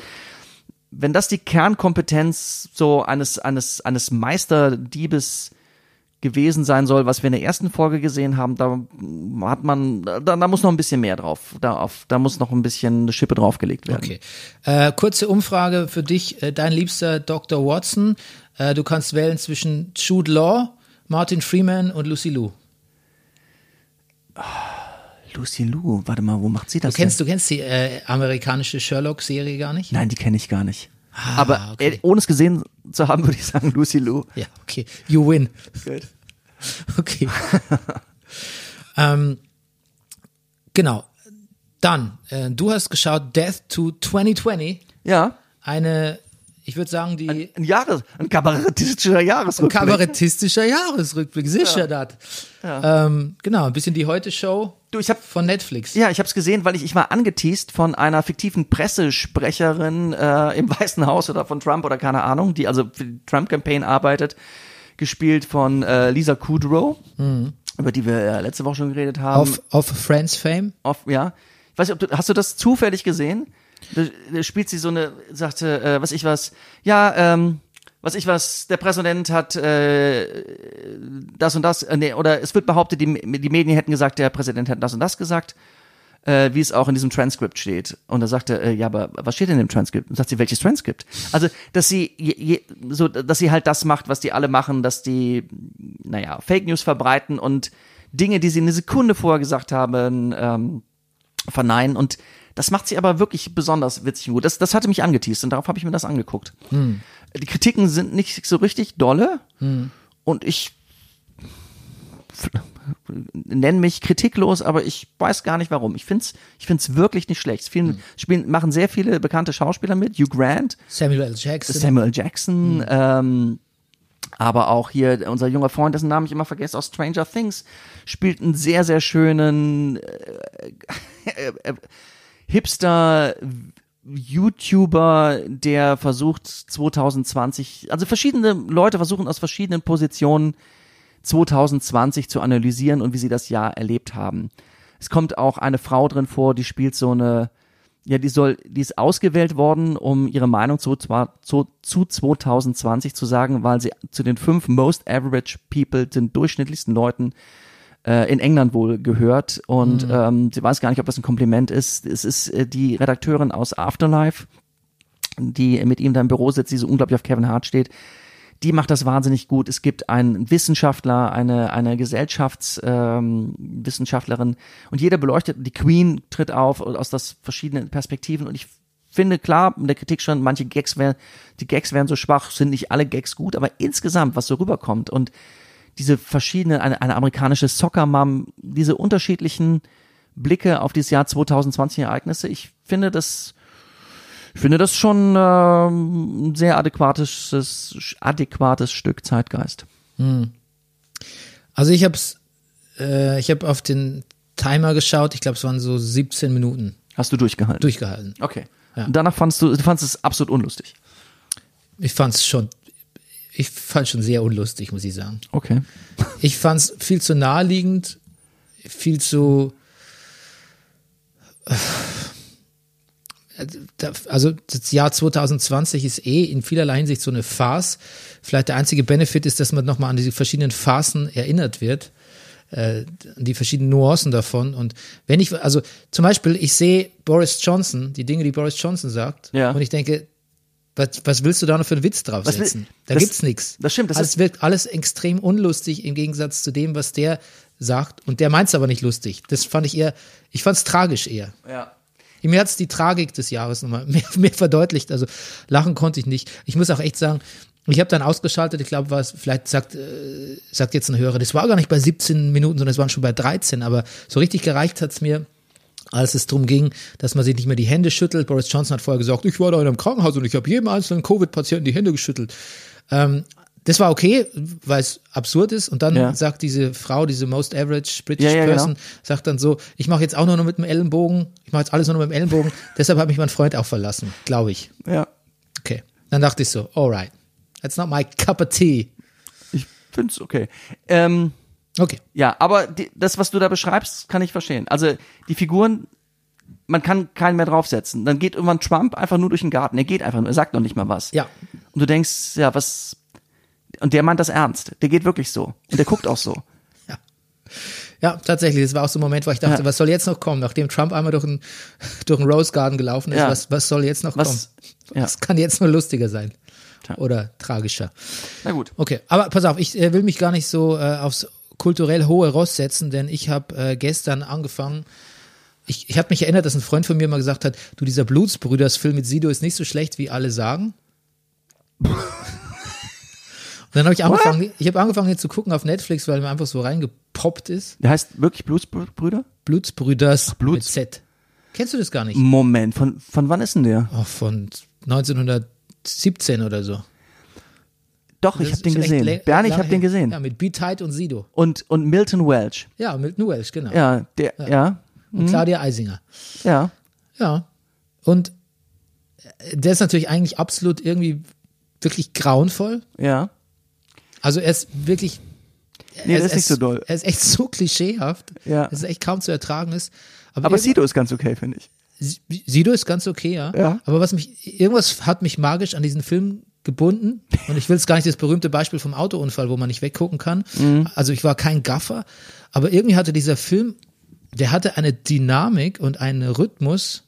wenn das die Kernkompetenz so eines, eines, eines Meisterdiebes gewesen sein soll, was wir in der ersten Folge gesehen haben, da hat man, da, da muss noch ein bisschen mehr drauf. Da, auf, da muss noch ein bisschen eine Schippe draufgelegt werden. Okay. Äh, kurze Umfrage für dich. Äh, dein liebster Dr. Watson. Äh, du kannst wählen zwischen Jude Law, Martin Freeman und Lucy Liu. Lucy Lou, warte mal, wo macht sie das Du kennst, denn? du kennst die äh, amerikanische Sherlock-Serie gar nicht? Nein, die kenne ich gar nicht. Ah, Aber okay. äh, ohne es gesehen zu haben, <laughs> würde ich sagen Lucy Lou. Ja, okay. You win. Gut. <laughs> Okay. ähm, genau. Dann, äh, du hast geschaut Death to 2020. Ja, Eine, ich würde sagen, die ein Jahres, ein kabarettistischer Jahresrückblick. kabarettistischer Jahresrückblick. Sicher das. Ähm, genau, ein bisschen die Heute-Show Du, ich hab- von Netflix. Ja, ich habe es gesehen, weil ich, ich war angeteased von einer fiktiven Pressesprecherin äh, im Weißen Haus oder von Trump oder keine Ahnung, die also für die Trump-Campaign arbeitet, gespielt von äh, Lisa Kudrow, über die wir äh, letzte Woche schon geredet haben. Auf, auf Friends Fame. Auf, ja. Ich weiß nicht, ob du, hast du das zufällig gesehen? Da, da spielt sie so eine, sagte, äh, was ich was, ja, ähm, was ich was, der Präsident hat äh, das und das, äh, nee, oder es wird behauptet, die, die Medien hätten gesagt, der Präsident hätte das und das gesagt, äh, wie es auch in diesem Transkript steht. Und er sagte, äh, ja, aber was steht denn im Transkript? Und sagt sie, welches Transkript? Also, dass sie je, je, so, dass sie halt das macht, was die alle machen, dass die, naja, Fake News verbreiten und Dinge, die sie eine Sekunde vorher gesagt haben, ähm, verneinen und das macht sie aber wirklich besonders witzig und gut. Das, das hatte mich angeteased und darauf habe ich mir das angeguckt. Die Kritiken sind nicht so richtig dolle und ich nenne mich kritiklos, aber ich weiß gar nicht warum. Ich find's, ich find's wirklich nicht schlecht. Es Vielen, spielen, machen sehr viele bekannte Schauspieler mit. Hugh Grant, Samuel L. Jackson. Samuel Jackson, ähm, aber auch hier unser junger Freund, dessen Namen ich immer vergesse, aus Stranger Things, spielt einen sehr, sehr schönen äh, <laughs> äh, Hipster YouTuber, der versucht 2020, also verschiedene Leute versuchen aus verschiedenen Positionen 2020 zu analysieren und wie sie das Jahr erlebt haben. Es kommt auch eine Frau drin vor, die spielt so eine, ja, die soll, die ist ausgewählt worden, um ihre Meinung zu, zu, zu 2020 zu sagen, weil sie zu den fünf most average people, den durchschnittlichsten Leuten äh, in England wohl gehört. Und ähm, sie weiß gar nicht, ob das ein Kompliment ist. Es ist äh, die Redakteurin aus Afterlife, die mit ihm da im Büro sitzt, die so unglaublich auf Kevin Hart steht. Die macht das wahnsinnig gut. Es gibt einen Wissenschaftler, eine, eine Gesellschaftswissenschaftlerin ähm, und jeder beleuchtet, die Queen tritt auf aus das verschiedenen Perspektiven und ich finde klar, in der Kritik schon, manche Gags wären, die Gags wären so schwach, sind nicht alle Gags gut, aber insgesamt, was so rüberkommt und diese verschiedenen, eine, eine amerikanische Soccer-Mom, diese unterschiedlichen Blicke auf dieses Jahr 2020 Ereignisse, ich finde das, ich finde das schon ähm, ein sehr adäquates, adäquates Stück Zeitgeist. Also ich hab's, äh, ich habe auf den Timer geschaut. Ich glaube, es waren so 17 Minuten Hast du durchgehalten? durchgehalten. Okay. Ja. Und danach fandst du, du fandst es absolut unlustig. Ich fand's schon, ich fand schon sehr unlustig, muss ich sagen. Okay. Ich fand es viel zu naheliegend, viel zu. Also das Jahr 2020 ist eh in vielerlei Hinsicht so eine Farce. Vielleicht der einzige Benefit ist, dass man nochmal an diese verschiedenen Phasen erinnert wird, äh, an die verschiedenen Nuancen davon. Und wenn ich, also zum Beispiel, ich sehe Boris Johnson, die Dinge, die Boris Johnson sagt, Ja. und ich denke, was, was willst du da noch für einen Witz will- draufsetzen? Da das- gibt's nichts. das stimmt, das also ist- es wirkt alles extrem unlustig im Gegensatz zu dem, was der sagt. Und der meint's aber nicht lustig. Das fand ich eher, ich fand's tragisch eher. Ja. Mir hat's die Tragik des Jahres nochmal <laughs> mehr, mehr verdeutlicht. Also lachen konnte ich nicht. Ich muss auch echt sagen, ich habe dann ausgeschaltet, ich glaube, was vielleicht sagt, äh, sagt jetzt ein Hörer, das war gar nicht bei 17 Minuten, sondern es waren schon bei 13, aber so richtig gereicht hat's mir, als es darum ging, dass man sich nicht mehr die Hände schüttelt. Boris Johnson hat vorher gesagt, ich war da in einem Krankenhaus und ich habe jedem einzelnen Covid-Patienten die Hände geschüttelt. Ähm, das war okay, weil es absurd ist. Und dann Ja. sagt diese Frau, diese most average British Ja, ja, genau. person, sagt dann so, ich mache jetzt auch nur noch mit dem Ellenbogen, ich mache jetzt alles nur noch mit dem Ellenbogen. <laughs> Deshalb hat mich mein Freund auch verlassen, glaube ich. Ja. Okay. Dann dachte ich so, alright, that's not my cup of tea. Ich find's okay. Ähm, Okay. ja, aber die, das, was du da beschreibst, kann ich verstehen. Also die Figuren, man kann keinen mehr draufsetzen. Dann geht irgendwann Trump einfach nur durch den Garten. Er geht einfach nur, er sagt noch nicht mal was. Ja. Und du denkst, ja, was. Und der meint das ernst. Der geht wirklich so. Und der guckt auch so. <laughs> Ja, tatsächlich. Das war auch so ein Moment, wo ich dachte, Ja. was soll jetzt noch kommen? Nachdem Trump einmal durch einen durch einen Rose Garden gelaufen ist, Ja. was, was soll jetzt noch Was- kommen? ja. Was kann jetzt nur lustiger sein? Oder tragischer. Na gut. Okay, aber pass auf, ich äh, will mich gar nicht so äh, aufs kulturell hohe Ross setzen, denn ich habe äh, gestern angefangen. Ich, ich habe mich erinnert, dass ein Freund von mir mal gesagt hat, du, dieser Blutsbrüders-Film mit Sido ist nicht so schlecht, wie alle sagen. Und dann habe ich angefangen, ich habe angefangen, ihn zu gucken auf Netflix, weil mir einfach so reingepoppt ist. Der heißt wirklich Blutsbrüder? Blutsbrüders Bluts- mit Z. Kennst du das gar nicht? Moment, von, von wann ist denn der? Oh, von 1917 oder so. Doch, ich habe den gesehen. Bernie, ich habe den gesehen. Ja, mit B-Tight und Sido. Und, und Milton Welch. Ja, Milton Welsh, genau. Ja, der, ja, Und Claudia Eisinger. ja. Ja. Und äh, der ist natürlich eigentlich absolut irgendwie wirklich grauenvoll. Ja. Also er ist wirklich. Nee, er das ist nicht so doll. Er ist echt <laughs> so klischeehaft, Ja. dass es echt kaum zu ertragen ist. Aber irgend- Sido ist ganz okay, finde ich. Si- Sido ist ganz okay, ja. Ja. Aber was mich, irgendwas hat mich magisch an diesen Film gebunden. Und ich will es gar nicht das berühmte Beispiel vom Autounfall, wo man nicht weggucken kann. Mhm. Also ich war kein Gaffer. Aber irgendwie hatte dieser Film, der hatte eine Dynamik und einen Rhythmus.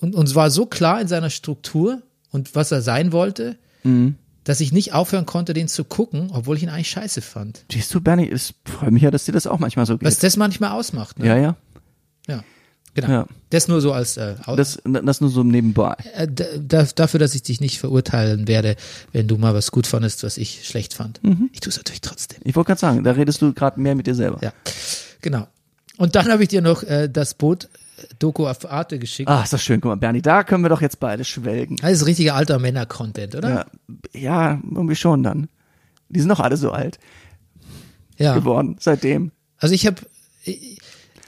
Und, es war so klar in seiner Struktur und was er sein wollte, Mhm. dass ich nicht aufhören konnte, den zu gucken, obwohl ich ihn eigentlich scheiße fand. Siehst du, Bernie, es freut mich ja, dass dir das auch manchmal so geht. Was das manchmal ausmacht. Ne? ja, ja. ja. Genau. Ja. Das nur so als äh, Das, das nur so nebenbei. Äh, da, da- dafür, dass ich dich nicht verurteilen werde, wenn du mal was gut fandest, was ich schlecht fand. Mhm. Ich tue es natürlich trotzdem. Ich wollte gerade sagen, da redest du gerade mehr mit dir selber. Ja, genau. Und dann habe ich dir noch äh, das Boot äh, Doku auf Arte geschickt. Ah, ist das schön. Guck mal, Bernie, da können wir doch jetzt beide schwelgen. Das ist richtiger alter Männer-Content, oder? Ja, ja, irgendwie schon dann. Die sind doch alle so alt Ja. geworden seitdem. Also ich habe,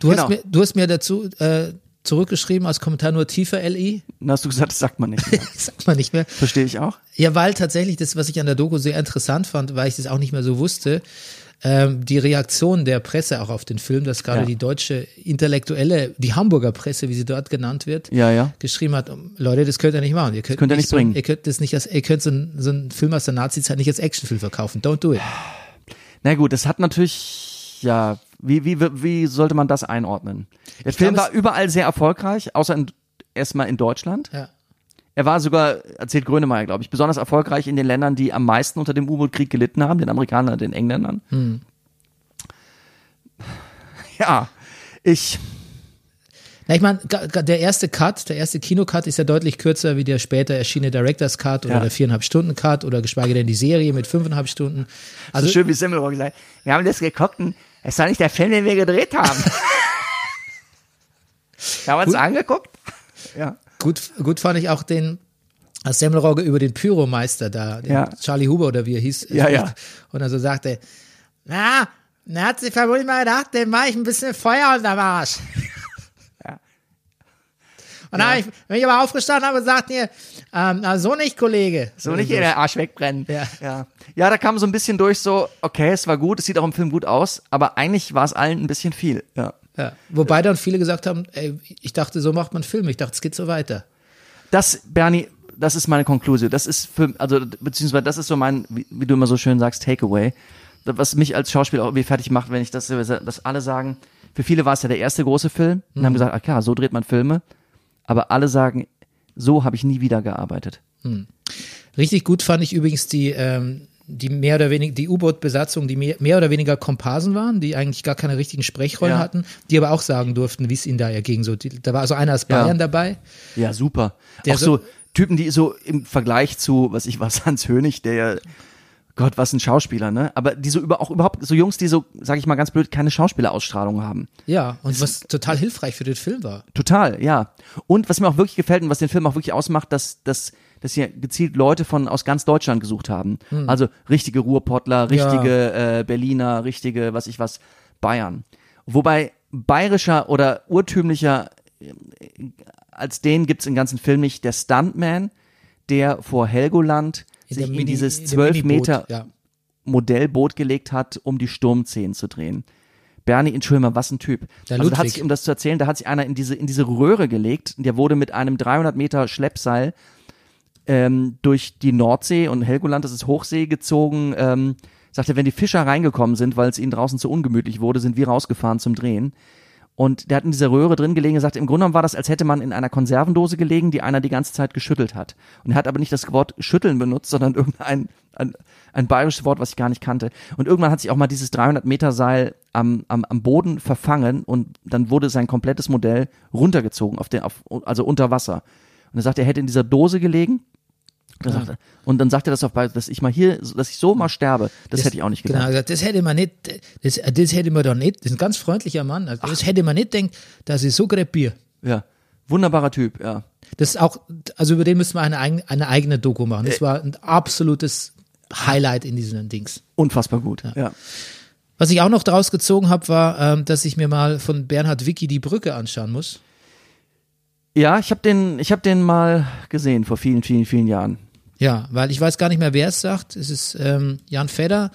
du, Genau. hast mir, du hast mir dazu äh, zurückgeschrieben als Kommentar nur tiefer LI. Dann hast du gesagt, das sagt man nicht. mehr. <laughs> Sagt man nicht mehr. Verstehe ich auch. Ja, weil tatsächlich das, was ich an der Doku sehr interessant fand, weil ich das auch nicht mehr so wusste, ähm, die Reaktion der Presse auch auf den Film, dass gerade Ja. die deutsche Intellektuelle, die Hamburger Presse, wie sie dort genannt wird, Ja, ja. geschrieben hat, Leute, das könnt ihr nicht machen. Ihr könnt, könnt ihr nicht so, bringen. Ihr könnt das nicht als, ihr könnt so, einen- so einen Film aus der Nazi-Zeit nicht als Actionfilm verkaufen. Don't do it. Na gut, das hat natürlich, ja, wie, wie, wie sollte man das einordnen? Der Film glaub, war überall sehr erfolgreich, außer erstmal in Deutschland. Ja. Er war sogar, erzählt Grönemeyer, glaube ich, besonders erfolgreich in den Ländern, die am meisten unter dem U-Boot-Krieg gelitten haben, den Amerikanern, den Engländern. Hm. <laughs> Ja, ich, Na, ich meine, der erste Cut, der erste Kinocut ist ja deutlich kürzer wie der später erschienene Director's Cut oder Ja. der viereinhalb Stunden Cut oder geschweige denn die Serie mit fünfeinhalb Stunden. Also so schön wie Semmelrohr gesagt, wir haben das geguckt und es war nicht der Film, den wir gedreht haben. <laughs> wir haben uns angeguckt. Ja. Gut, gut fand ich auch den als Semmelrogge über den Pyromeister da, den Ja. Charlie Huber oder wie er hieß. Ja, spricht. ja. <laughs> Und er so sagte, na, na hat sich vermutlich mal gedacht, dem mache ich ein bisschen Feuer unterm Arsch. Ja. Und dann hab ich, bin ich aber aufgestanden habe, gesagt ihr, ähm, na, so nicht, Kollege. So nicht in der Arsch wegbrennen. Ja. ja. Ja, da kam so ein bisschen durch so, okay, es war gut, es sieht auch im Film gut aus, aber eigentlich war es allen ein bisschen viel. Ja. Ja. Wobei dann viele gesagt haben, ey, ich dachte, so macht man Filme. Ich dachte, es geht so weiter. Das, Bernie, das ist meine Konklusion. Das ist für, also, beziehungsweise das ist so mein, wie, wie du immer so schön sagst, Takeaway. Was mich als Schauspieler auch irgendwie fertig macht, wenn ich das, dass alle sagen, für viele war es ja der erste große Film und haben gesagt, ah klar, so dreht man Filme. Aber alle sagen, so habe ich nie wieder gearbeitet. Richtig gut fand ich übrigens die, ähm, die mehr oder weniger, die U-Boot-Besatzung, die mehr, mehr oder weniger Komparsen waren, die eigentlich gar keine richtigen Sprechrollen Ja. hatten, die aber auch sagen durften, wie es ihnen da erging. So, die, da war also einer aus Ja. Bayern dabei. Ja, super. Der auch so- so Typen, die so im Vergleich zu, was ich was, Hans Hönig, der ja, Gott, was ein Schauspieler, ne? Aber die so über, auch überhaupt, so Jungs, die so, sag ich mal ganz blöd, keine Schauspielerausstrahlung haben. Ja, und was total hilfreich für den Film war. Total, ja. Und was mir auch wirklich gefällt und was den Film auch wirklich ausmacht, dass, dass, dass hier gezielt Leute von aus ganz Deutschland gesucht haben. Also richtige Ruhrpottler, richtige äh, Berliner, richtige, was ich was, Bayern. Wobei bayerischer oder urtümlicher äh, als den gibt's im ganzen Film nicht der Stuntman, der vor Helgoland sich in dieses in 12 Miniboot, Meter Ja. Modellboot gelegt hat, um die Sturmzehen zu drehen. Bernie, entschuldige mal, was ein Typ. Der also da hat sich, um das zu erzählen, da hat sich einer in diese, in diese Röhre gelegt. Der wurde mit einem 300 Meter Schleppseil ähm, durch die Nordsee und Helgoland, das ist Hochsee, gezogen. Ähm, sagte, wenn die Fischer reingekommen sind, weil es ihnen draußen zu ungemütlich wurde, sind wir rausgefahren zum Drehen. Und der hat in dieser Röhre drin gelegen und sagte, im Grunde genommen war das, als hätte man in einer Konservendose gelegen, die einer die ganze Zeit geschüttelt hat. Und er hat aber nicht das Wort schütteln benutzt, sondern <laughs> irgendein ein, ein bayerisches Wort, was ich gar nicht kannte. Und irgendwann hat sich auch mal dieses 300 Meter Seil am, am, am Boden verfangen und dann wurde sein komplettes Modell runtergezogen, auf den, auf, also unter Wasser. Und er sagte, er hätte in dieser Dose gelegen. Und, er sagte, und dann sagte er das auf Bayerisch, dass ich mal hier, dass ich so mal sterbe, das, hätte ich auch nicht Genau, gedacht. gesagt, das hätte man nicht, das, das hätte man doch nicht, das ist ein ganz freundlicher Mann, also das hätte man nicht denkt, dass ich so krepier. Ja. Wunderbarer Typ, ja. Das ist auch, also über den müssen wir eine, eine eigene Doku machen. Äh. Das war ein absolutes Highlight in diesen Dings. Unfassbar gut. Ja. Was ich auch noch daraus gezogen habe, war, ähm, dass ich mir mal von Bernhard Wicki die Brücke anschauen muss. Ja, ich habe den, ich habe den mal gesehen vor vielen, vielen, vielen Jahren. Ja, weil ich weiß gar nicht mehr, wer es sagt. Es ist ähm, Jan Fedder.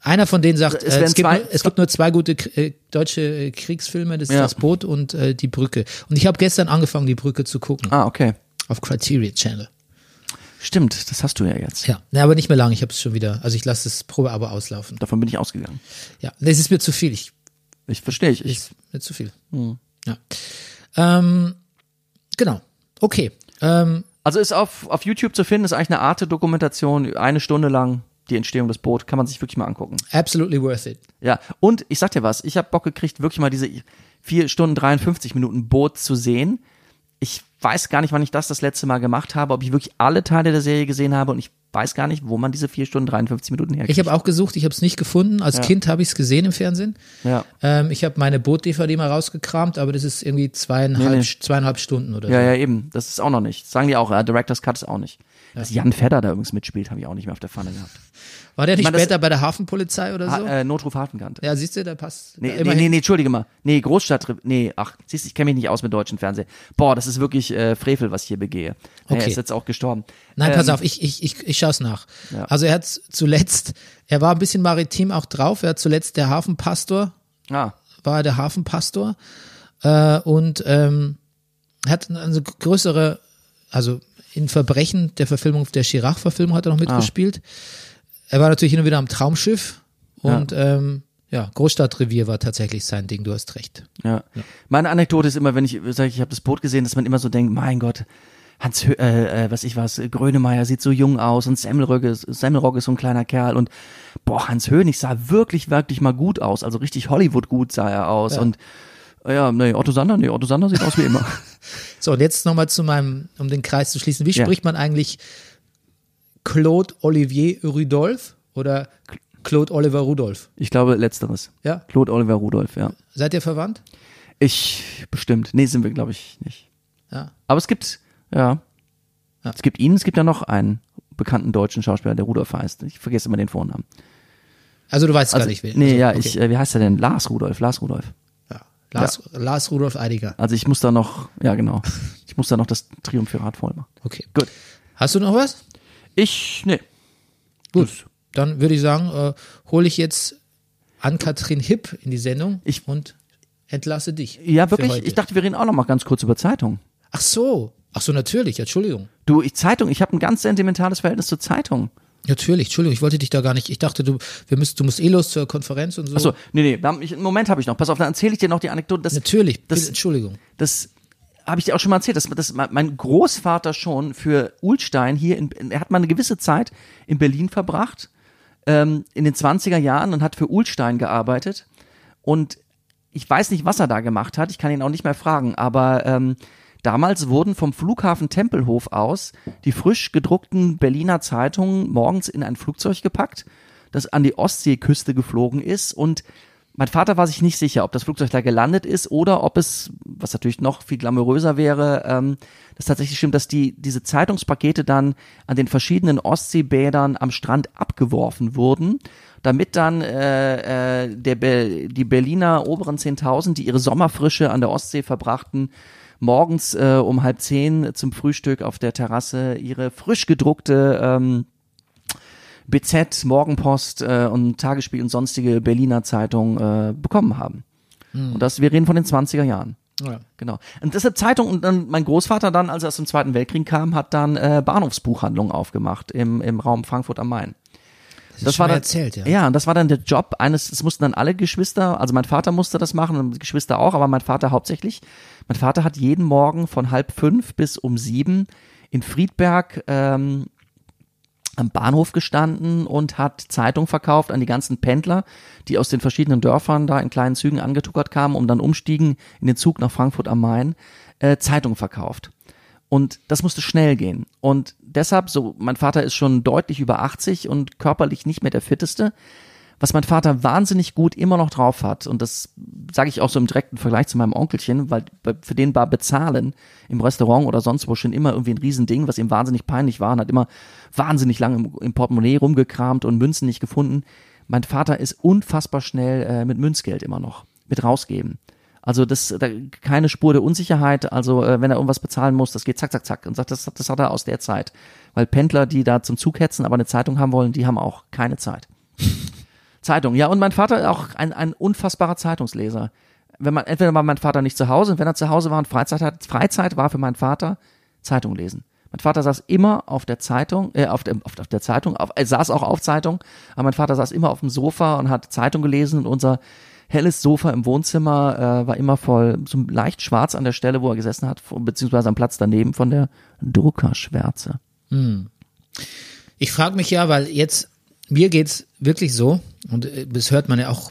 Einer von denen sagt, Es äh, es, gibt es gibt nur zwei gute äh, deutsche äh, Kriegsfilme, das ist Ja. das Boot und äh, die Brücke. Und ich habe gestern angefangen, die Brücke zu gucken Ah, okay. auf Criterion Channel. Stimmt, das hast du ja jetzt. Ja, ne, aber nicht mehr lang. Ich habe es schon wieder. Also ich lasse das Probeabo auslaufen. Davon bin ich ausgegangen. Ja, das ist mir zu viel. Ich Ich verstehe ich. ist mir zu viel. Ja. Ähm, genau. Okay. Ähm, also ist auf, auf YouTube zu finden, ist eigentlich eine Art Dokumentation, eine Stunde lang, die Entstehung des Boot, kann man sich wirklich mal angucken. absolutely worth it. Ja, und ich sag dir was, ich habe Bock gekriegt, wirklich mal diese vier Stunden 53 Minuten Boot zu sehen. Ich weiß gar nicht, wann ich das das letzte Mal gemacht habe, ob ich wirklich alle Teile der Serie gesehen habe und ich weiß gar nicht, wo man diese vier Stunden 53 Minuten herkriegt. Ich habe auch gesucht, ich habe es nicht gefunden. Als Kind habe ich es gesehen im Fernsehen. ja. Ähm, ich habe meine Boot-DVD mal rausgekramt, aber das ist irgendwie zweieinhalb, Nee, nee. zweieinhalb Stunden oder Ja, so. ja, eben. Das ist auch noch nicht. Das sagen die auch, ja, Director's Cut ist auch nicht. Dass Jan Fedder da übrigens mitspielt, habe ich auch nicht mehr auf der Pfanne gehabt. War der nicht Ich meine, später bei der Hafenpolizei oder so? Ha, äh, Notruf Hafenkant. ja, siehst du, da passt. Nee, da nee, nee, nee, entschuldige mal. Nee, Großstadt, nee, ach, siehst du, ich kenne mich nicht aus mit deutschen Fernsehen. Boah, das ist wirklich äh, Frevel, was ich hier begehe. Er Okay. ist jetzt auch gestorben. Nein, pass Ähm, auf, ich, ich, ich, ich es nach. Ja. Also er hat zuletzt, er war ein bisschen maritim auch drauf, er hat zuletzt der Hafenpastor, Ah, war er der Hafenpastor äh, und ähm, hat eine größere, also in Verbrechen der Verfilmung, der Chirac-Verfilmung hat er noch mitgespielt. Er war natürlich hin und wieder am Traumschiff und ja, ähm, ja Großstadtrevier war tatsächlich sein Ding, du hast recht. ja. Meine Anekdote ist immer, wenn ich sage, ich habe das Boot gesehen, dass man immer so denkt, mein Gott, Hans, äh, äh, was ich was, Grönemeyer sieht so jung aus und Semmelrogge, ist- Semmelrogge ist so ein kleiner Kerl und boah, Hans Hönig sah wirklich, wirklich mal gut aus, also richtig Hollywood gut sah er aus Ja. und äh, ja, nee, Otto Sander, nee, Otto Sander sieht aus wie immer. <laughs> So, und jetzt nochmal zu meinem, um den Kreis zu schließen. Wie Ja. spricht man eigentlich Claude Olivier Rudolph oder Claude Oliver Rudolph? Ich glaube, letzteres. Ja? Claude Oliver Rudolph, ja. Seid ihr verwandt? Ich bestimmt. Nee, sind wir, glaube ich, nicht. Ja. Aber es gibt, ja. Ja. Es gibt ihn, es gibt ja noch einen bekannten deutschen Schauspieler, der Rudolf heißt. Ich vergesse immer den Vornamen. Also du weißt Also, gar nicht, wen. nee, also, ja, okay. ich, äh, wie heißt er denn? Lars Rudolf, Lars Rudolf. Ja. Lars, Lars Rudolf Eidiger. Also ich muss da noch, ja genau, ich muss da noch das Triumvirat voll machen. Okay. Gut. Hast du noch was? Ich, nee. Gut. Dann würde ich sagen, äh, hole ich jetzt Ann-Kathrin Hipp in die Sendung Ich- und entlasse dich. Ja, wirklich, ich dachte, wir reden auch noch mal ganz kurz über Zeitung. Ach so. Ach so, natürlich. Entschuldigung. Du, ich Zeitung, ich habe ein ganz sentimentales Verhältnis zur Zeitung. Natürlich, Entschuldigung, ich wollte dich da gar nicht. Ich dachte, du, wir müsst, du musst eh los zur Konferenz und so. Achso, nee, nee, ich, einen Moment habe ich noch. Pass auf, dann erzähle ich dir noch die Anekdote. Das, Natürlich, das- Entschuldigung. das habe ich dir auch schon mal erzählt, dass, dass mein Großvater schon für Ulstein hier, in, er hat mal eine gewisse Zeit in Berlin verbracht, ähm, in den 20er Jahren und hat für Ulstein gearbeitet. Und ich weiß nicht, was er da gemacht hat, ich kann ihn auch nicht mehr fragen, aber ähm, damals wurden vom Flughafen Tempelhof aus die frisch gedruckten Berliner Zeitungen morgens in ein Flugzeug gepackt, das an die Ostseeküste geflogen ist. Und mein Vater war sich nicht sicher, ob das Flugzeug da gelandet ist oder ob es, was natürlich noch viel glamouröser wäre, ähm, das tatsächlich stimmt, dass die diese Zeitungspakete dann an den verschiedenen Ostseebädern am Strand abgeworfen wurden, damit dann äh, äh, der Be die Berliner oberen 10.000, die ihre Sommerfrische an der Ostsee verbrachten, morgens äh, um halb zehn zum Frühstück auf der Terrasse ihre frisch gedruckte ähm, BZ, Morgenpost äh, und Tagesspiegel und sonstige Berliner Zeitung äh, bekommen haben. Und das, wir reden von den 20er Jahren. Ja. Genau. Und deshalb Zeitung und dann mein Großvater dann, als er aus dem Zweiten Weltkrieg kam, hat dann äh, Bahnhofsbuchhandlungen aufgemacht im, im Raum Frankfurt am Main. Das, schon mal dann, erzählt, ja. Ja, und das war dann der Job eines, es mussten dann alle Geschwister, also mein Vater musste das machen und die Geschwister auch, aber mein Vater hauptsächlich. Mein Vater hat jeden Morgen von halb fünf bis um sieben in Friedberg ähm, am Bahnhof gestanden und hat Zeitung verkauft an die ganzen Pendler, die aus den verschiedenen Dörfern da in kleinen Zügen angetuckert kamen, um dann umstiegen in den Zug nach Frankfurt am Main, äh, Zeitung verkauft. Und das musste schnell gehen. Und deshalb, so, mein Vater ist schon deutlich über 80 und körperlich nicht mehr der fitteste. Was mein Vater wahnsinnig gut immer noch drauf hat, und das sage ich auch so im direkten Vergleich zu meinem Onkelchen, weil für den war Bezahlen im Restaurant oder sonst wo schon immer irgendwie ein Riesending, was ihm wahnsinnig peinlich war und hat immer wahnsinnig lange im, im Portemonnaie rumgekramt und Münzen nicht gefunden. Mein Vater ist unfassbar schnell äh, mit Münzgeld immer noch, mit rausgeben. Also das, da, keine Spur der Unsicherheit. Also äh, wenn er irgendwas bezahlen muss, das geht zack, zack, zack. Und sagt, das, das hat er aus der Zeit. Weil Pendler, die da zum Zug hetzen, aber eine Zeitung haben wollen, die haben auch keine Zeit. Zeitung, ja. Und mein Vater auch ein, ein unfassbarer Zeitungsleser. Wenn man, entweder war mein Vater nicht zu Hause, und wenn er zu Hause war und Freizeit hat, Freizeit war für meinen Vater Zeitung lesen. Mein Vater saß immer auf der Zeitung, äh, auf der, auf, auf der Zeitung, auf, er saß auch auf Zeitung, aber mein Vater saß immer auf dem Sofa und hat Zeitung gelesen und unser helles Sofa im Wohnzimmer äh, war immer voll, so leicht schwarz an der Stelle, wo er gesessen hat, beziehungsweise am Platz daneben von der Druckerschwärze. Ich frage mich ja, weil jetzt, mir geht's wirklich so, und äh, das hört man ja auch,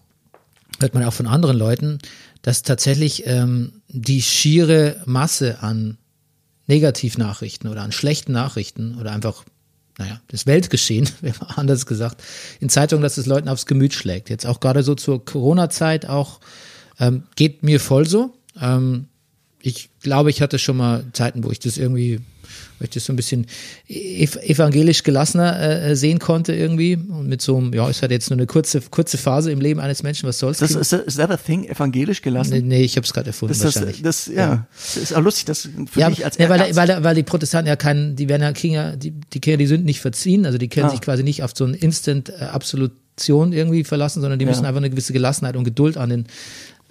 hört man auch von anderen Leuten, dass tatsächlich ähm, die schiere Masse an Negativnachrichten oder an schlechten Nachrichten oder einfach, naja, das Weltgeschehen, <laughs> anders gesagt, in Zeitungen, dass es Leuten aufs Gemüt schlägt. Jetzt auch gerade so zur Corona-Zeit auch, ähm, geht mir voll so. Ähm, ich glaube, ich hatte schon mal Zeiten, wo ich das irgendwie, wo ich das so ein bisschen ev evangelisch gelassener äh, sehen konnte irgendwie und mit so einem, ja, es hat jetzt nur eine kurze kurze Phase im Leben eines Menschen, was soll's? Das ist, ist that a thing, evangelisch gelassen? nee, nee, ich habe es gerade erfunden Das, das, wahrscheinlich. das, ja, das ist auch lustig, das für ja, mich als ja, weil, weil, weil die Protestanten ja keinen, die werden ja Kinder, die, die Kinder, die Sünden nicht verziehen, also die können Ah. sich quasi nicht auf so ein Instant äh, Absolution irgendwie verlassen, sondern die müssen Ja. einfach eine gewisse Gelassenheit und Geduld an den,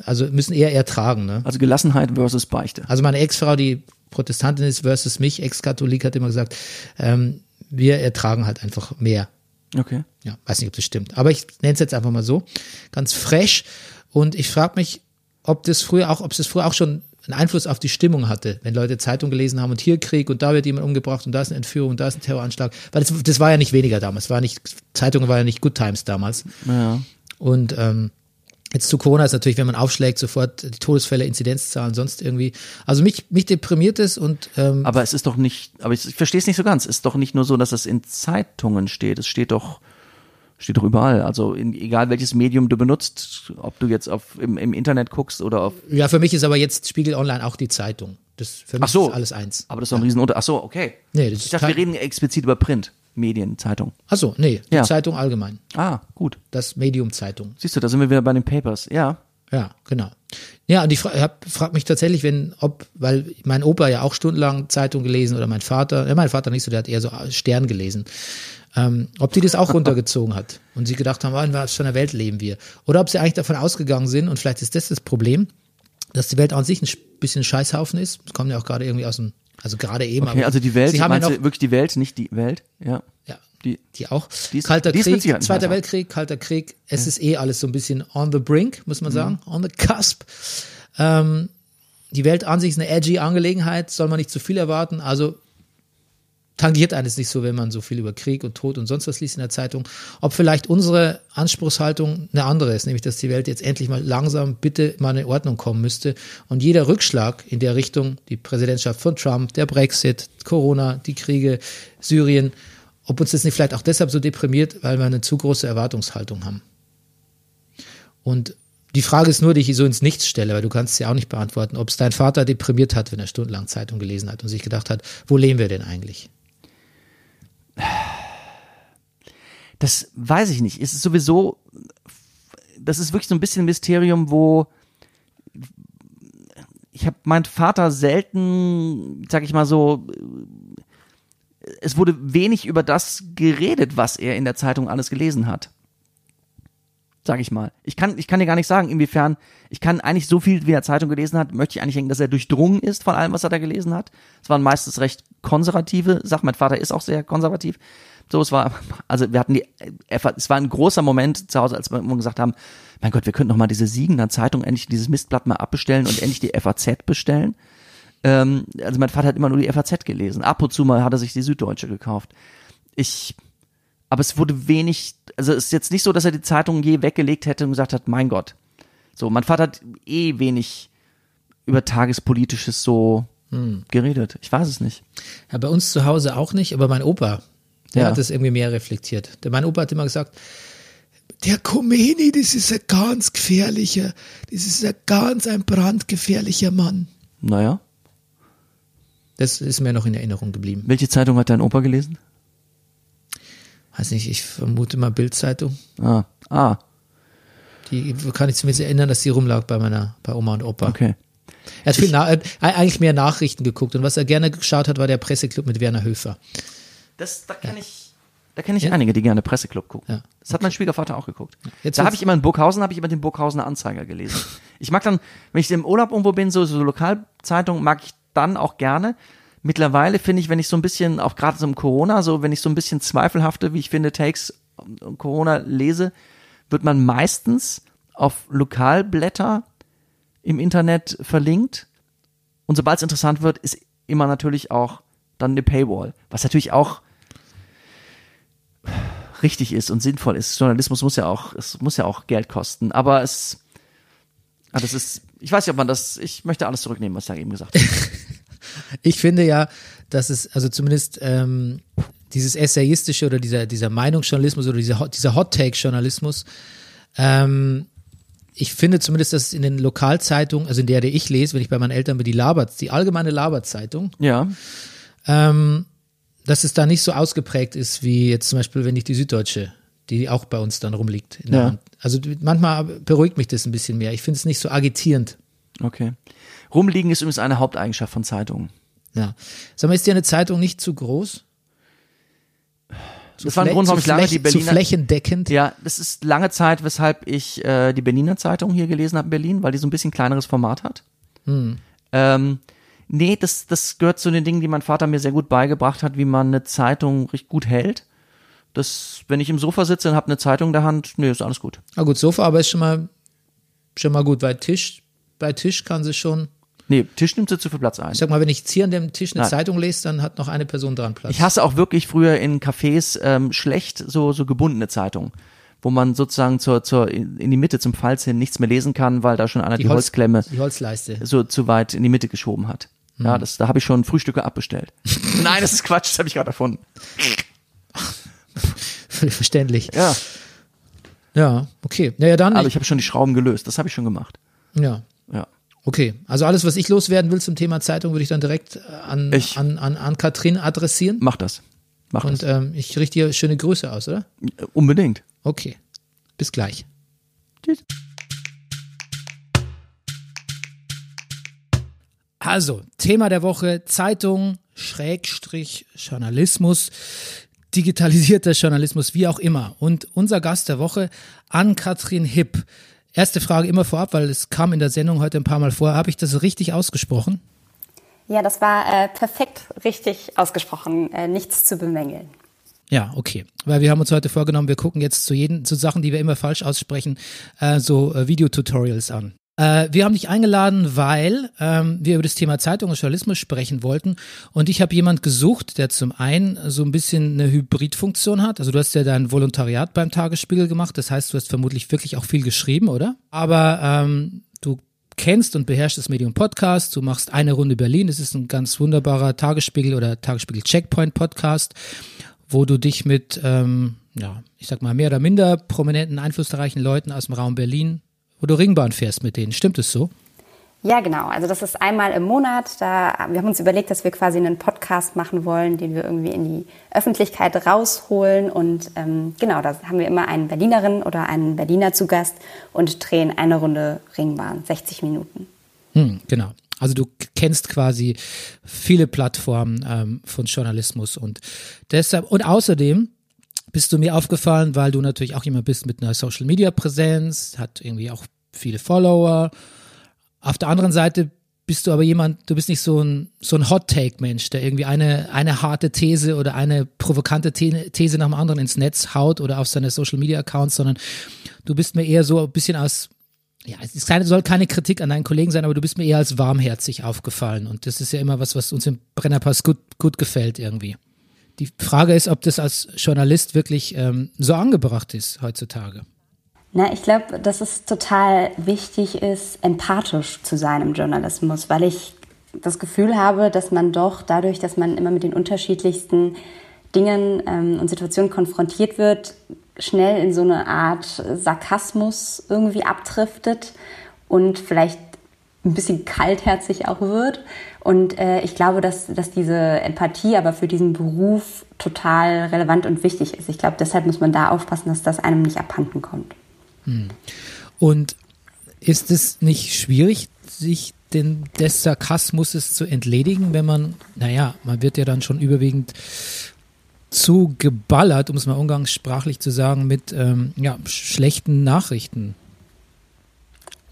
also müssen eher ertragen, ne? also Gelassenheit versus Beichte. Also meine Ex-Frau, die Protestantin ist versus mich, Ex-Katholik, hat immer gesagt, ähm, wir ertragen halt einfach mehr. Okay. Ja, weiß nicht, ob das stimmt. Aber ich nenne es jetzt einfach mal so. Ganz fresh. Und ich frage mich, ob das früher auch, ob es früher auch schon einen Einfluss auf die Stimmung hatte, wenn Leute Zeitung gelesen haben und hier Krieg und da wird jemand umgebracht und da ist eine Entführung und da ist ein Terroranschlag. Weil das, das war ja nicht weniger damals. War nicht, Zeitungen war ja nicht Good Times damals. Ja. Und ähm, jetzt zu Corona ist natürlich, wenn man aufschlägt, sofort die Todesfälle, Inzidenzzahlen, sonst irgendwie. Also mich, mich deprimiert es und ähm, Aber es ist doch nicht, aber ich, ich verstehe es nicht so ganz. Es ist doch nicht nur so, dass es in Zeitungen steht. Es steht doch, steht doch überall. Also in, egal welches Medium du benutzt, ob du jetzt auf im, im Internet guckst oder auf. ja, für mich ist aber jetzt Spiegel Online auch die Zeitung. Das für mich Ach so. ist alles eins. Aber das ist doch ein Riesenunter. Ach so, okay. Nee, das ich dachte, wir reden explizit über Print, Medien, Zeitung. Achso, nee, die Ja. Zeitung allgemein. Ah, gut. Das Medium Zeitung. Siehst du, da sind wir wieder bei den Papers. Ja. Ja, genau. Ja, und ich fra hab, frag mich tatsächlich, wenn, ob, weil mein Opa ja auch stundenlang Zeitung gelesen oder mein Vater, ja, mein Vater nicht so, der hat eher so Stern gelesen, ähm, ob die das auch <laughs> runtergezogen hat und sie gedacht haben, oh, in was für einer Welt leben wir. Oder ob sie eigentlich davon ausgegangen sind, und vielleicht ist das das Problem, dass die Welt an sich ein sch- bisschen Scheißhaufen ist. Das kommt ja auch gerade irgendwie aus dem, also gerade eben. Okay, aber also die Welt, sie haben ja noch, wirklich die Welt, nicht die Welt? Ja. ja, Die, die auch. Die ist- Kalter die Krieg, Zweiter. Weltkrieg, Kalter Krieg. Es ist eh alles so ein bisschen on the brink, muss Mhm. man sagen, on the cusp. Ähm, die Welt an sich ist eine edgy Angelegenheit, soll man nicht zu viel erwarten. Also tangiert eines nicht so, wenn man so viel über Krieg und Tod und sonst was liest in der Zeitung. Ob vielleicht unsere Anspruchshaltung eine andere ist, nämlich dass die Welt jetzt endlich mal langsam bitte mal in Ordnung kommen müsste und jeder Rückschlag in der Richtung, die Präsidentschaft von Trump, der Brexit, Corona, die Kriege, Syrien, ob uns das nicht vielleicht auch deshalb so deprimiert, weil wir eine zu große Erwartungshaltung haben. Und die Frage ist nur, die ich so ins Nichts stelle, weil du kannst sie auch nicht beantworten, ob es dein Vater deprimiert hat, wenn er stundenlang Zeitung gelesen hat und sich gedacht hat, wo leben wir denn eigentlich? Das weiß ich nicht. Es ist sowieso, das ist wirklich so ein bisschen ein Mysterium, wo ich habe meinen Vater selten, sag ich mal so, es wurde wenig über das geredet, was er in der Zeitung alles gelesen hat. Sag ich mal. Ich kann, ich kann dir gar nicht sagen, inwiefern, ich kann eigentlich so viel, wie er Zeitung gelesen hat, möchte ich eigentlich denken, dass er durchdrungen ist von allem, was er da gelesen hat. Es waren meistens recht konservative Sachen. Mein Vater ist auch sehr konservativ. So, es war, also wir hatten die, es war ein großer Moment zu Hause, als wir immer gesagt haben, mein Gott, wir könnten noch mal diese Siegener Zeitung endlich dieses Mistblatt mal abbestellen und endlich die FAZ bestellen. Ähm, also mein Vater hat immer nur die FAZ gelesen. Ab und zu mal hat er sich die Süddeutsche gekauft. Ich, aber es wurde wenig, also es ist jetzt nicht so, dass er die Zeitung je weggelegt hätte und gesagt hat, mein Gott. So, mein Vater hat eh wenig über Tagespolitisches so geredet. Ich weiß es nicht. Ja, bei uns zu Hause auch nicht, aber mein Opa, der Ja. hat das irgendwie mehr reflektiert. Der, mein Opa hat immer gesagt, der Khomeini, das ist ein ganz gefährlicher, das ist ein ganz ein brandgefährlicher Mann. Naja. Das ist mir noch in Erinnerung geblieben. Welche Zeitung hat dein Opa gelesen? Weiß nicht, ich vermute mal Bildzeitung. Ah, ah, Die kann ich zumindest erinnern, dass die rumlag bei meiner, bei Oma und Opa. okay. Er hat viel na äh, eigentlich mehr Nachrichten geguckt und was er gerne geschaut hat, war der Presseclub mit Werner Höfer. Das, da kenne ich, da kenne ich einige, die gerne Presseclub gucken. Ja, Das hat mein Schwiegervater auch geguckt. Jetzt da habe ich immer in Burghausen, habe ich immer den Burghausener Anzeiger gelesen. <laughs> Ich mag dann, wenn ich im Urlaub irgendwo bin, so, so Lokalzeitungen mag ich dann auch gerne. Mittlerweile finde ich, wenn ich so ein bisschen, auch gerade so im Corona, so wenn ich so ein bisschen zweifelhafte, wie ich finde, Takes um Corona lese, wird man meistens auf Lokalblätter im Internet verlinkt. Und sobald es interessant wird, ist immer natürlich auch dann eine Paywall. Was natürlich auch richtig ist und sinnvoll ist. Journalismus muss ja auch, es muss ja auch Geld kosten. Aber es, aber das ist, ich weiß nicht, ob man das, ich möchte alles zurücknehmen, was ich da eben gesagt habe. <laughs> Ich finde ja, dass es, also zumindest ähm, dieses essayistische oder dieser, dieser Meinungsjournalismus oder dieser, dieser Hot-Take-Journalismus, ähm, ich finde zumindest, dass es in den Lokalzeitungen, also in der, die ich lese, wenn ich bei meinen Eltern bin, die Labert, die allgemeine Laberzeitung, Ja, ähm, dass es da nicht so ausgeprägt ist, wie jetzt zum Beispiel, wenn ich die Süddeutsche, die auch bei uns dann rumliegt. Ja. Also manchmal beruhigt mich das ein bisschen mehr. Ich finde es nicht so agitierend. okay. Rumliegen ist übrigens eine Haupteigenschaft von Zeitungen. Ja. Sag mal, ist dir eine Zeitung nicht zu groß? Das war ein Grund, warum zu ich lange die Berliner, Zu flächendeckend? Ja, das ist lange Zeit, weshalb ich äh, die Berliner Zeitung hier gelesen habe in Berlin, weil die so ein bisschen kleineres Format hat. Ähm, nee, das, das gehört zu den Dingen, die mein Vater mir sehr gut beigebracht hat, wie man eine Zeitung richtig gut hält. Das, wenn ich im Sofa sitze und habe eine Zeitung in der Hand, nee, ist alles gut. Na gut, Sofa, aber ist schon mal, schon mal gut, weil Tisch, bei Tisch kann sie schon, Nee, Tisch nimmt sie zu viel Platz ein. ich sag mal, wenn ich jetzt hier an dem Tisch eine Nein. Zeitung lese, dann hat noch eine Person dran Platz. Ich hasse auch wirklich früher in Cafés ähm, schlecht so, so gebundene Zeitungen, wo man sozusagen zur, zur, in die Mitte zum Falz hin nichts mehr lesen kann, weil da schon einer die, Holz- Holzklemme Die Holzleiste. so zu weit in die Mitte geschoben hat. Hm. Ja, das, da habe ich schon Frühstücke abbestellt. <laughs> Nein, das ist Quatsch, das habe ich gerade erfunden. Völlig <laughs> verständlich. Ja, Ja, okay. Naja, dann. aber ich habe schon die Schrauben gelöst, das habe ich schon gemacht. ja. Ja. Okay, also alles, was ich loswerden will zum Thema Zeitung, würde ich dann direkt äh, an, Ich- an, an, an Katrin adressieren. Mach das. Mach Und das. ähm, ich richte dir schöne Grüße aus, oder? Unbedingt. Okay. Bis gleich. Tschüss. Also, Thema der Woche, Zeitung, Schrägstrich, Journalismus, digitalisierter Journalismus, wie auch immer. Und unser Gast der Woche, Ann-Kathrin Hipp. Erste Frage immer vorab, weil es kam in der Sendung heute ein paar Mal vor. Habe ich das richtig ausgesprochen? Ja, das war äh, perfekt richtig ausgesprochen. Äh, nichts zu bemängeln. Ja, okay. Weil wir haben uns heute vorgenommen, wir gucken jetzt zu jeden, zu Sachen, die wir immer falsch aussprechen, äh, so äh, Videotutorials an. Äh, wir haben dich eingeladen, weil ähm, wir über das Thema Zeitung und Journalismus sprechen wollten. Und ich habe jemand gesucht, der zum einen so ein bisschen eine Hybridfunktion hat. Also du hast ja dein Volontariat beim Tagesspiegel gemacht. Das heißt, du hast vermutlich wirklich auch viel geschrieben, oder? Aber ähm, du kennst und beherrschst das Medium Podcast. Du machst eine Runde Berlin. Das ist ein ganz wunderbarer Tagesspiegel oder Tagesspiegel Checkpoint Podcast, wo du dich mit, ähm, ja, ich sag mal, mehr oder minder prominenten, einflussreichen Leuten aus dem Raum Berlin wo du Ringbahn fährst mit denen. Stimmt es so? Ja, genau. Also das ist einmal im Monat. Da, wir haben uns überlegt, dass wir quasi einen Podcast machen wollen, den wir irgendwie in die Öffentlichkeit rausholen. Und ähm, genau, da haben wir immer einen Berlinerin oder einen Berliner zu Gast und drehen eine Runde Ringbahn, 60 Minuten. Hm, genau. Also du kennst quasi viele Plattformen ähm, von Journalismus und deshalb und außerdem bist du mir aufgefallen, weil du natürlich auch jemand bist mit einer Social Media Präsenz, hat irgendwie auch viele Follower. Auf der anderen Seite bist du aber jemand, du bist nicht so ein, so ein Hot-Take-Mensch, der irgendwie eine, eine harte These oder eine provokante These nach dem anderen ins Netz haut oder auf seine Social Media Accounts, sondern du bist mir eher so ein bisschen als, ja, es keine, soll keine Kritik an deinen Kollegen sein, aber du bist mir eher als warmherzig aufgefallen. Und das ist ja immer was, was uns im Brennerpass gut, gut gefällt irgendwie. Die Frage ist, ob das als Journalist wirklich ähm, so angebracht ist heutzutage. Na, ich glaube, dass es total wichtig ist, empathisch zu sein im Journalismus, weil ich das Gefühl habe, dass man doch dadurch, dass man immer mit den unterschiedlichsten Dingen ähm, und Situationen konfrontiert wird, schnell in so eine Art Sarkasmus irgendwie abdriftet und vielleicht ein bisschen kaltherzig auch wird. Und äh, ich glaube, dass, dass diese Empathie aber für diesen Beruf total relevant und wichtig ist. Ich glaube, deshalb muss man da aufpassen, dass das einem nicht abhanden kommt. Hm. Und ist es nicht schwierig, sich den, des Sarkasmus zu entledigen, wenn man, naja, man wird ja dann schon überwiegend zu geballert, um es mal umgangssprachlich zu sagen, mit ähm, ja, schlechten Nachrichten.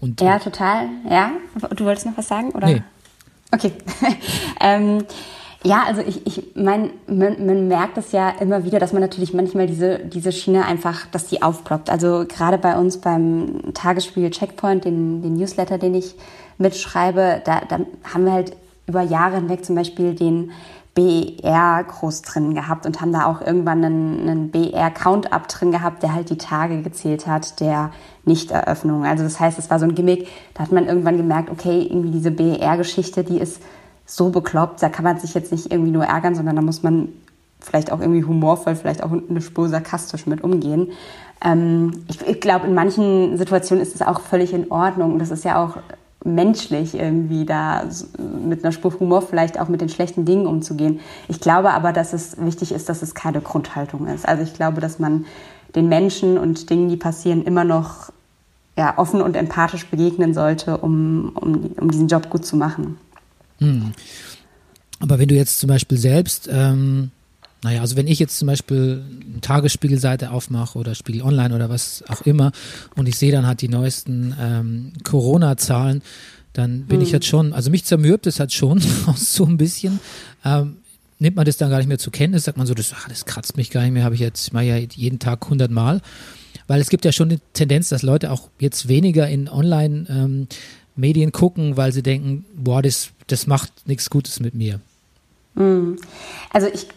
Und, ja, total. Ja, du wolltest noch was sagen, oder? Nee. Okay. <laughs> ähm, ja, also ich, ich meine, man, man merkt es ja immer wieder, dass man natürlich manchmal diese, diese Schiene einfach, dass die aufploppt. Also gerade bei uns beim Tagesspiegel Checkpoint, den, den Newsletter, den ich mitschreibe, da, da haben wir halt über Jahre hinweg zum Beispiel den BR groß drin gehabt und haben da auch irgendwann einen, einen BR-Count-Up drin gehabt, der halt die Tage gezählt hat der Nichteröffnung. Also das heißt, es war so ein Gimmick, da hat man irgendwann gemerkt, okay, irgendwie diese BR-Geschichte, die ist so bekloppt, da kann man sich jetzt nicht irgendwie nur ärgern, sondern da muss man vielleicht auch irgendwie humorvoll, vielleicht auch eine Spur sarkastisch mit umgehen. Ähm, ich, ich glaube, in manchen Situationen ist es auch völlig in Ordnung. Und das ist ja auch menschlich irgendwie da mit einer Spur Humor vielleicht auch mit den schlechten Dingen umzugehen. Ich glaube aber, dass es wichtig ist, dass es keine Grundhaltung ist. Also ich glaube, dass man den Menschen und Dingen, die passieren, immer noch ja, offen und empathisch begegnen sollte, um, um, um diesen Job gut zu machen. Hm. Aber wenn du jetzt zum Beispiel selbst ähm, naja, also wenn ich jetzt zum Beispiel Tagesspiegelseite aufmache oder Spiegel Online oder was auch immer und ich sehe dann halt die neuesten ähm, Corona-Zahlen, dann bin hm. ich jetzt schon, also mich zermürbt es halt schon <laughs> so ein bisschen. Ähm, nimmt man das dann gar nicht mehr zur Kenntnis, sagt man so, das, ach, das kratzt mich gar nicht mehr, habe ich jetzt, ich mache ja jeden Tag 100 Mal. Weil es gibt ja schon die Tendenz, dass Leute auch jetzt weniger in Online-Medien ähm, gucken, weil sie denken, boah, das, das macht nichts Gutes mit mir. Hm. Also ich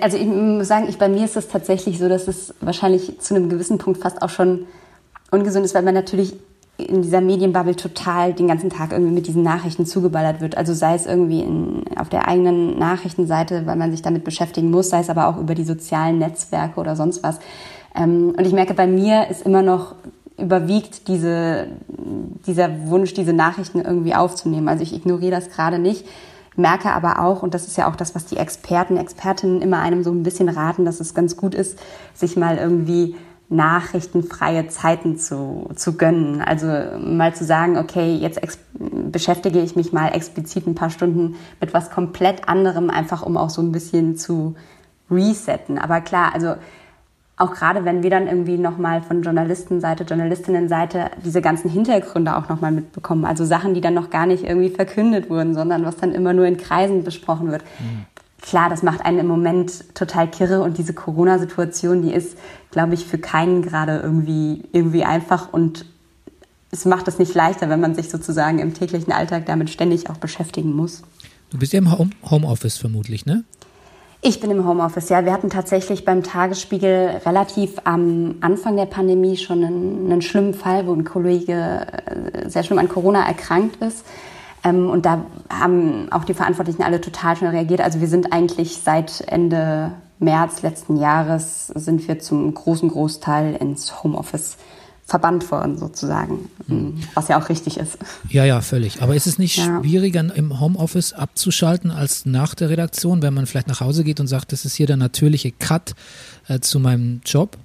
also ich muss sagen, ich, bei mir ist es tatsächlich so, dass es wahrscheinlich zu einem gewissen Punkt fast auch schon ungesund ist, weil man natürlich in dieser Medienbubble total den ganzen Tag irgendwie mit diesen Nachrichten zugeballert wird. Also sei es irgendwie in, auf der eigenen Nachrichtenseite, weil man sich damit beschäftigen muss, sei es aber auch über die sozialen Netzwerke oder sonst was. Ähm, und ich merke, bei mir ist immer noch überwiegt diese, dieser Wunsch, diese Nachrichten irgendwie aufzunehmen. Also ich ignoriere das gerade nicht merke aber auch, und das ist ja auch das, was die Experten, Expertinnen immer einem so ein bisschen raten, dass es ganz gut ist, sich mal irgendwie nachrichtenfreie Zeiten zu, zu gönnen. Also mal zu sagen, okay, jetzt beschäftige ich mich mal explizit ein paar Stunden mit was komplett anderem, einfach um auch so ein bisschen zu resetten. Aber klar, also auch gerade wenn wir dann irgendwie nochmal von Journalistenseite, Journalistinnenseite diese ganzen Hintergründe auch nochmal mitbekommen. Also Sachen, die dann noch gar nicht irgendwie verkündet wurden, sondern was dann immer nur in Kreisen besprochen wird. Mhm. Klar, das macht einen im Moment total kirre und diese Corona-Situation, die ist, glaube ich, für keinen gerade irgendwie, irgendwie einfach und es macht es nicht leichter, wenn man sich sozusagen im täglichen Alltag damit ständig auch beschäftigen muss. Du bist ja im Homeoffice vermutlich, ne? Ich bin im Homeoffice, ja. Wir hatten tatsächlich beim Tagesspiegel relativ am Anfang der Pandemie schon einen, einen schlimmen Fall, wo ein Kollege äh, sehr schlimm an Corona erkrankt ist. Ähm, und da haben auch die Verantwortlichen alle total schnell reagiert. Also wir sind eigentlich seit Ende März letzten Jahres sind wir zum großen Großteil ins Homeoffice verbannt worden sozusagen, mhm. was ja auch richtig ist. Ja, ja, völlig. Aber ist es nicht ja. schwieriger im Homeoffice abzuschalten als nach der Redaktion, wenn man vielleicht nach Hause geht und sagt, das ist hier der natürliche Cut äh, zu meinem Job?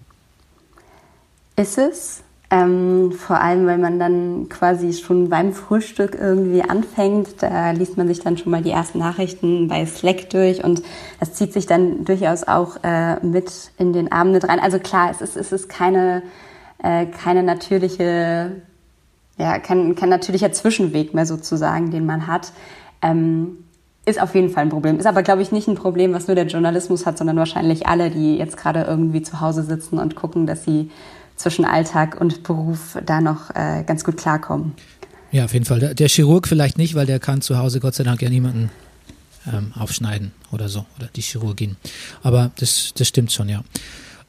Ist es. Ähm, vor allem, weil man dann quasi schon beim Frühstück irgendwie anfängt. Da liest man sich dann schon mal die ersten Nachrichten bei Slack durch und das zieht sich dann durchaus auch äh, mit in den Abend mit rein. Also klar, es ist, es ist keine äh, keine natürliche, ja, kein, kein natürlicher Zwischenweg mehr sozusagen, den man hat. Ähm, ist auf jeden Fall ein Problem. Ist aber, glaube ich, nicht ein Problem, was nur der Journalismus hat, sondern wahrscheinlich alle, die jetzt gerade irgendwie zu Hause sitzen und gucken, dass sie zwischen Alltag und Beruf da noch äh, ganz gut klarkommen. Ja, auf jeden Fall. Der, Chirurg vielleicht nicht, weil der kann zu Hause Gott sei Dank ja niemanden ähm, aufschneiden oder so, oder die Chirurgin. Aber das, das stimmt schon, ja.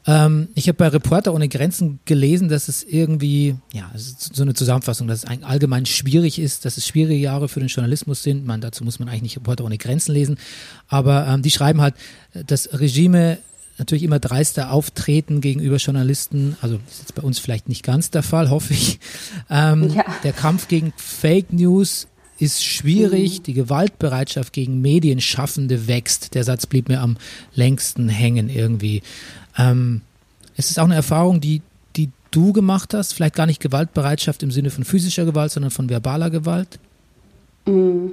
Ähm, ich habe bei Reporter ohne Grenzen gelesen, dass es irgendwie, ja, so eine Zusammenfassung, dass es allgemein schwierig ist, dass es schwierige Jahre für den Journalismus sind. Man, dazu muss man eigentlich nicht Reporter ohne Grenzen lesen. Aber ähm, die schreiben halt, dass Regime natürlich immer dreister auftreten gegenüber Journalisten. Also ist jetzt bei uns vielleicht nicht ganz der Fall, hoffe ich. Ähm, ja. Der Kampf gegen Fake News ist schwierig. Mhm. Die Gewaltbereitschaft gegen Medienschaffende wächst. Der Satz blieb mir am längsten hängen irgendwie. Ähm, es ist auch eine Erfahrung, die, die du gemacht hast, vielleicht gar nicht Gewaltbereitschaft im Sinne von physischer Gewalt, sondern von verbaler Gewalt? Mm,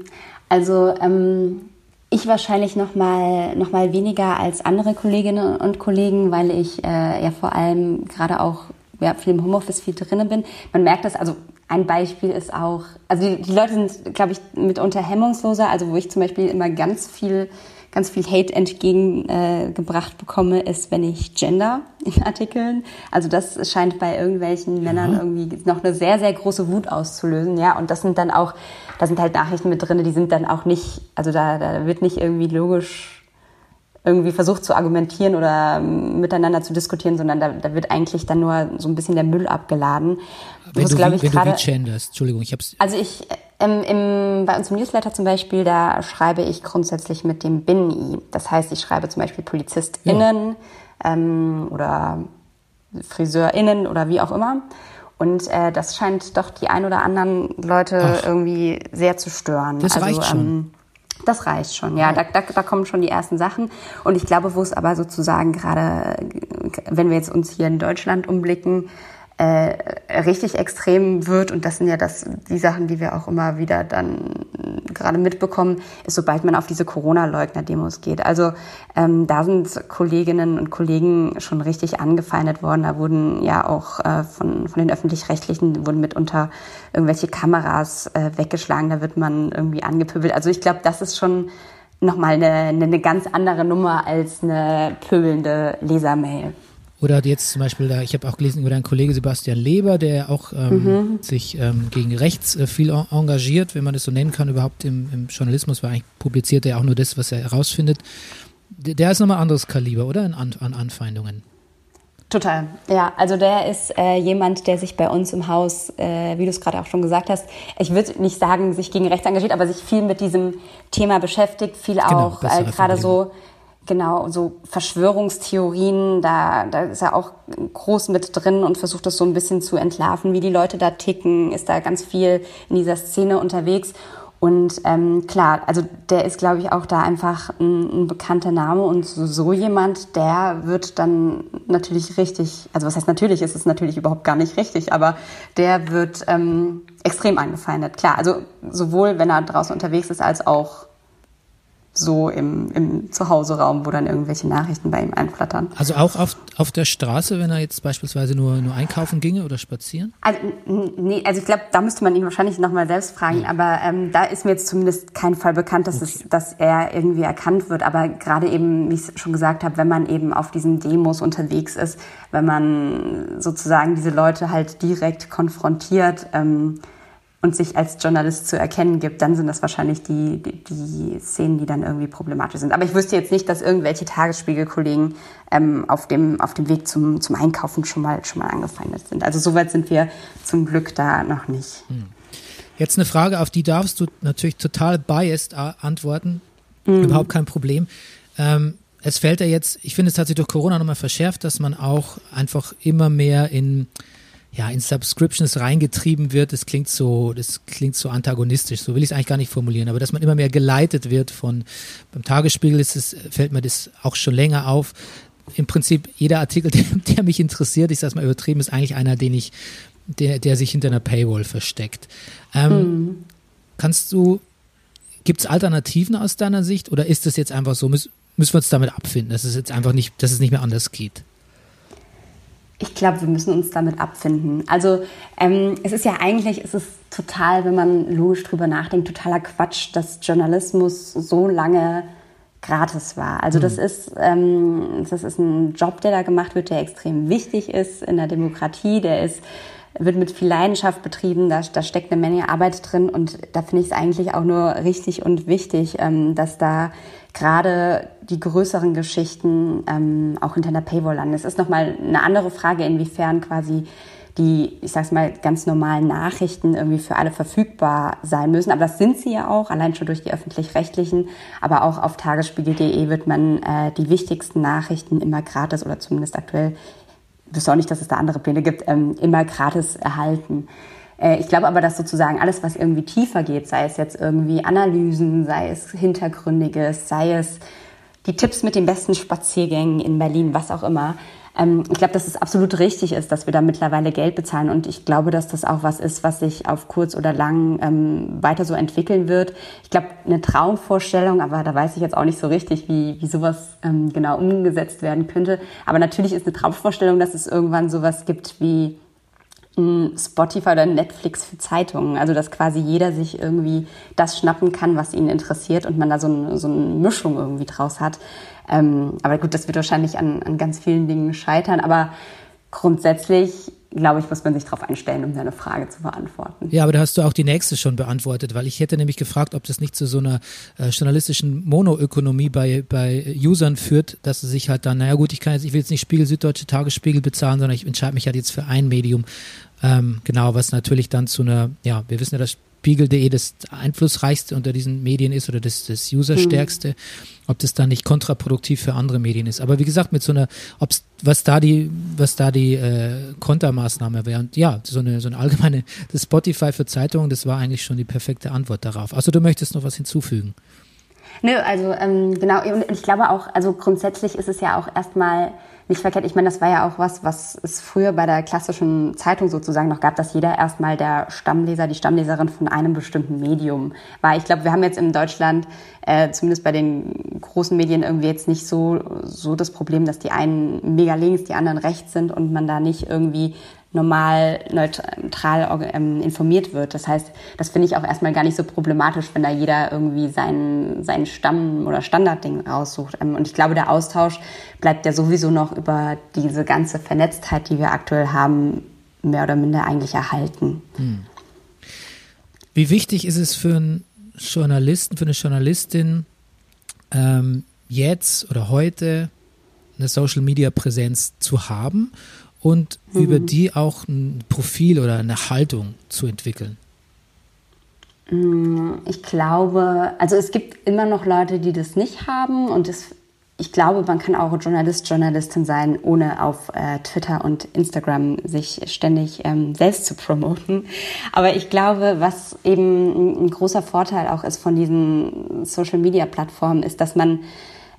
also ähm, ich wahrscheinlich noch mal, noch mal weniger als andere Kolleginnen und Kollegen, weil ich äh, ja vor allem gerade auch ja, viel im Homeoffice viel drinne bin. Man merkt das, also ein Beispiel ist auch, also die, die Leute sind, glaube ich, mitunter hemmungsloser, also wo ich zum Beispiel immer ganz viel ganz viel Hate entgegengebracht äh, bekomme, ist, wenn ich Gender in Artikeln. Also das scheint bei irgendwelchen Männern irgendwie noch eine sehr, sehr große Wut auszulösen. Ja, und das sind dann auch, da sind halt Nachrichten mit drin, die sind dann auch nicht, also da, da wird nicht irgendwie logisch irgendwie versucht zu argumentieren oder miteinander zu diskutieren, sondern da, da wird eigentlich dann nur so ein bisschen der Müll abgeladen. Wenn, du, ich, wenn du wie genders, Entschuldigung, ich hab's. Also ich, ähm, im, bei uns im Newsletter zum Beispiel, da schreibe ich grundsätzlich mit dem Bin-I. Das heißt, ich schreibe zum Beispiel PolizistInnen ja. ähm, oder FriseurInnen oder wie auch immer. Und äh, das scheint doch die ein oder anderen Leute Ach. irgendwie sehr zu stören. Das also, reicht schon. Ähm, das reicht schon, ja. Da, da, da kommen schon die ersten Sachen. Und ich glaube, wo es aber sozusagen gerade, wenn wir jetzt uns hier in Deutschland umblicken, äh, richtig extrem wird, und das sind ja das, die Sachen, die wir auch immer wieder dann gerade mitbekommen, ist, sobald man auf diese Corona-Leugner-Demos geht. Also ähm, da sind Kolleginnen und Kollegen schon richtig angefeindet worden. Da wurden ja auch äh, von, von den Öffentlich-Rechtlichen wurden mitunter irgendwelche Kameras äh, weggeschlagen, da wird man irgendwie angepöbelt. Also ich glaube, das ist schon nochmal eine, eine, ganz andere Nummer als eine pöbelnde Lesermail. Oder jetzt zum Beispiel, da, ich habe auch gelesen über deinen Kollegen Sebastian Leber, der auch ähm, mhm. sich ähm, gegen rechts äh, viel engagiert, wenn man das so nennen kann, überhaupt im, im Journalismus, weil eigentlich publiziert er auch nur das, was er herausfindet. Der, der ist nochmal anderes Kaliber, oder? An, an Anfeindungen. Total, ja. Also der ist äh, jemand, der sich bei uns im Haus, äh, wie du es gerade auch schon gesagt hast, ich würde nicht sagen, sich gegen rechts engagiert, aber sich viel mit diesem Thema beschäftigt, viel genau, auch äh, gerade so Genau, so Verschwörungstheorien, da, da ist er auch groß mit drin und versucht das so ein bisschen zu entlarven, wie die Leute da ticken, ist da ganz viel in dieser Szene unterwegs. Und ähm, klar, also der ist, glaube ich, auch da einfach ein, ein, bekannter Name und so, so jemand, der wird dann natürlich richtig, also was heißt natürlich, ist es natürlich überhaupt gar nicht richtig, aber der wird ähm, extrem angefeindet. Klar, also sowohl wenn er draußen unterwegs ist, als auch so im, im Zuhause-Raum, wo dann irgendwelche Nachrichten bei ihm einflattern. Also auch auf, auf der Straße, wenn er jetzt beispielsweise nur, nur einkaufen ginge oder spazieren? Also, nee, also ich glaube, da müsste man ihn wahrscheinlich nochmal selbst fragen, ja. aber ähm, da ist mir jetzt zumindest kein Fall bekannt, dass, okay. es, dass er irgendwie erkannt wird. Aber gerade eben, wie ich schon gesagt habe, wenn man eben auf diesen Demos unterwegs ist, wenn man sozusagen diese Leute halt direkt konfrontiert, ähm, und sich als Journalist zu erkennen gibt, dann sind das wahrscheinlich die, die, die Szenen, die dann irgendwie problematisch sind. Aber ich wüsste jetzt nicht, dass irgendwelche Tagesspiegelkollegen ähm, auf, dem, auf dem Weg zum, zum Einkaufen schon mal, schon mal angefeindet sind. Also soweit sind wir zum Glück da noch nicht. Hm. Jetzt eine Frage, auf die darfst du natürlich total biased antworten. Mhm. Überhaupt kein Problem. Ähm, es fällt ja jetzt, ich finde, es hat sich durch Corona nochmal verschärft, dass man auch einfach immer mehr in ja, in Subscriptions reingetrieben wird, das klingt so, das klingt so antagonistisch, so will ich es eigentlich gar nicht formulieren, aber dass man immer mehr geleitet wird von, beim Tagesspiegel ist es, fällt mir das auch schon länger auf. Im Prinzip jeder Artikel, <laughs> der, der mich interessiert, ich sag's mal übertrieben, ist eigentlich einer, den ich, der, der sich hinter einer Paywall versteckt. Ähm, mhm. Kannst du, gibt es Alternativen aus deiner Sicht oder ist das jetzt einfach so, müssen, müssen wir uns damit abfinden, dass es jetzt einfach nicht, dass es nicht mehr anders geht? Ich glaube, wir müssen uns damit abfinden. Also ähm, es ist ja eigentlich, es ist total, wenn man logisch drüber nachdenkt, totaler Quatsch, dass Journalismus so lange gratis war. Also das mhm. ist ähm, das ist ein Job, der da gemacht wird, der extrem wichtig ist in der Demokratie. Der ist wird mit viel Leidenschaft betrieben. Da, da steckt eine Menge Arbeit drin und da finde ich es eigentlich auch nur richtig und wichtig, ähm, dass da gerade die größeren Geschichten ähm, auch hinter der Paywall landen. Es ist nochmal eine andere Frage, inwiefern quasi die, ich sag's mal, ganz normalen Nachrichten irgendwie für alle verfügbar sein müssen. Aber das sind sie ja auch, allein schon durch die öffentlich-rechtlichen. Aber auch auf tagesspiegel.de wird man äh, die wichtigsten Nachrichten immer gratis oder zumindest aktuell, ich wüsste auch nicht, dass es da andere Pläne gibt, ähm, immer gratis erhalten. Äh, ich glaube aber, dass sozusagen alles, was irgendwie tiefer geht, sei es jetzt irgendwie Analysen, sei es Hintergründiges, sei es die Tipps mit den besten Spaziergängen in Berlin, was auch immer. Ähm, ich glaube, dass es absolut richtig ist, dass wir da mittlerweile Geld bezahlen. Und ich glaube, dass das auch was ist, was sich auf kurz oder lang ähm, weiter so entwickeln wird. Ich glaube, eine Traumvorstellung, aber da weiß ich jetzt auch nicht so richtig, wie, wie sowas ähm, genau umgesetzt werden könnte. Aber natürlich ist eine Traumvorstellung, dass es irgendwann sowas gibt wie Spotify oder Netflix für Zeitungen. Also dass quasi jeder sich irgendwie das schnappen kann, was ihn interessiert und man da so, ein, so eine Mischung irgendwie draus hat. Ähm, aber gut, das wird wahrscheinlich an, an ganz vielen Dingen scheitern. Aber grundsätzlich glaube ich, muss man sich darauf einstellen, um deine Frage zu beantworten. Ja, aber da hast du auch die nächste schon beantwortet, weil ich hätte nämlich gefragt, ob das nicht zu so einer äh, journalistischen Monoökonomie bei, bei Usern führt, dass sie sich halt dann, naja gut, ich kann jetzt, ich will jetzt nicht Spiegel, Süddeutsche Tagesspiegel bezahlen, sondern ich entscheide mich halt jetzt für ein Medium. Ähm, genau, was natürlich dann zu einer, ja, wir wissen ja, dass Spiegel.de das einflussreichste unter diesen Medien ist oder das, das userstärkste, mhm. ob das dann nicht kontraproduktiv für andere Medien ist. Aber wie gesagt, mit so einer, ob's, was da die, was da die äh, Kontermaßnahme wäre. Und ja, so eine, so eine allgemeine, das Spotify für Zeitungen, das war eigentlich schon die perfekte Antwort darauf. Also du möchtest noch was hinzufügen. Nö, also ähm, genau, und ich glaube auch, also grundsätzlich ist es ja auch erstmal nicht verkehrt. Ich meine, das war ja auch was, was es früher bei der klassischen Zeitung sozusagen noch gab, dass jeder erstmal der Stammleser, die Stammleserin von einem bestimmten Medium war. Ich glaube, wir haben jetzt in Deutschland, äh, zumindest bei den großen Medien, irgendwie jetzt nicht so, so das Problem, dass die einen mega links, die anderen rechts sind und man da nicht irgendwie normal neutral ähm, informiert wird. Das heißt, das finde ich auch erstmal gar nicht so problematisch, wenn da jeder irgendwie seinen, seinen Stamm- oder Standardding raussucht. Ähm, und ich glaube, der Austausch bleibt ja sowieso noch über diese ganze Vernetztheit, die wir aktuell haben, mehr oder minder eigentlich erhalten. Hm. Wie wichtig ist es für einen Journalisten, für eine Journalistin, ähm, jetzt oder heute eine Social-Media-Präsenz zu haben und mhm. über die auch ein Profil oder eine Haltung zu entwickeln? Mm, ich glaube, also es gibt immer noch Leute, die das nicht haben und es ich glaube, man kann auch Journalist, Journalistin sein, ohne auf äh, Twitter und Instagram sich ständig ähm, selbst zu promoten. Aber ich glaube, was eben ein großer Vorteil auch ist von diesen Social-Media-Plattformen, ist, dass man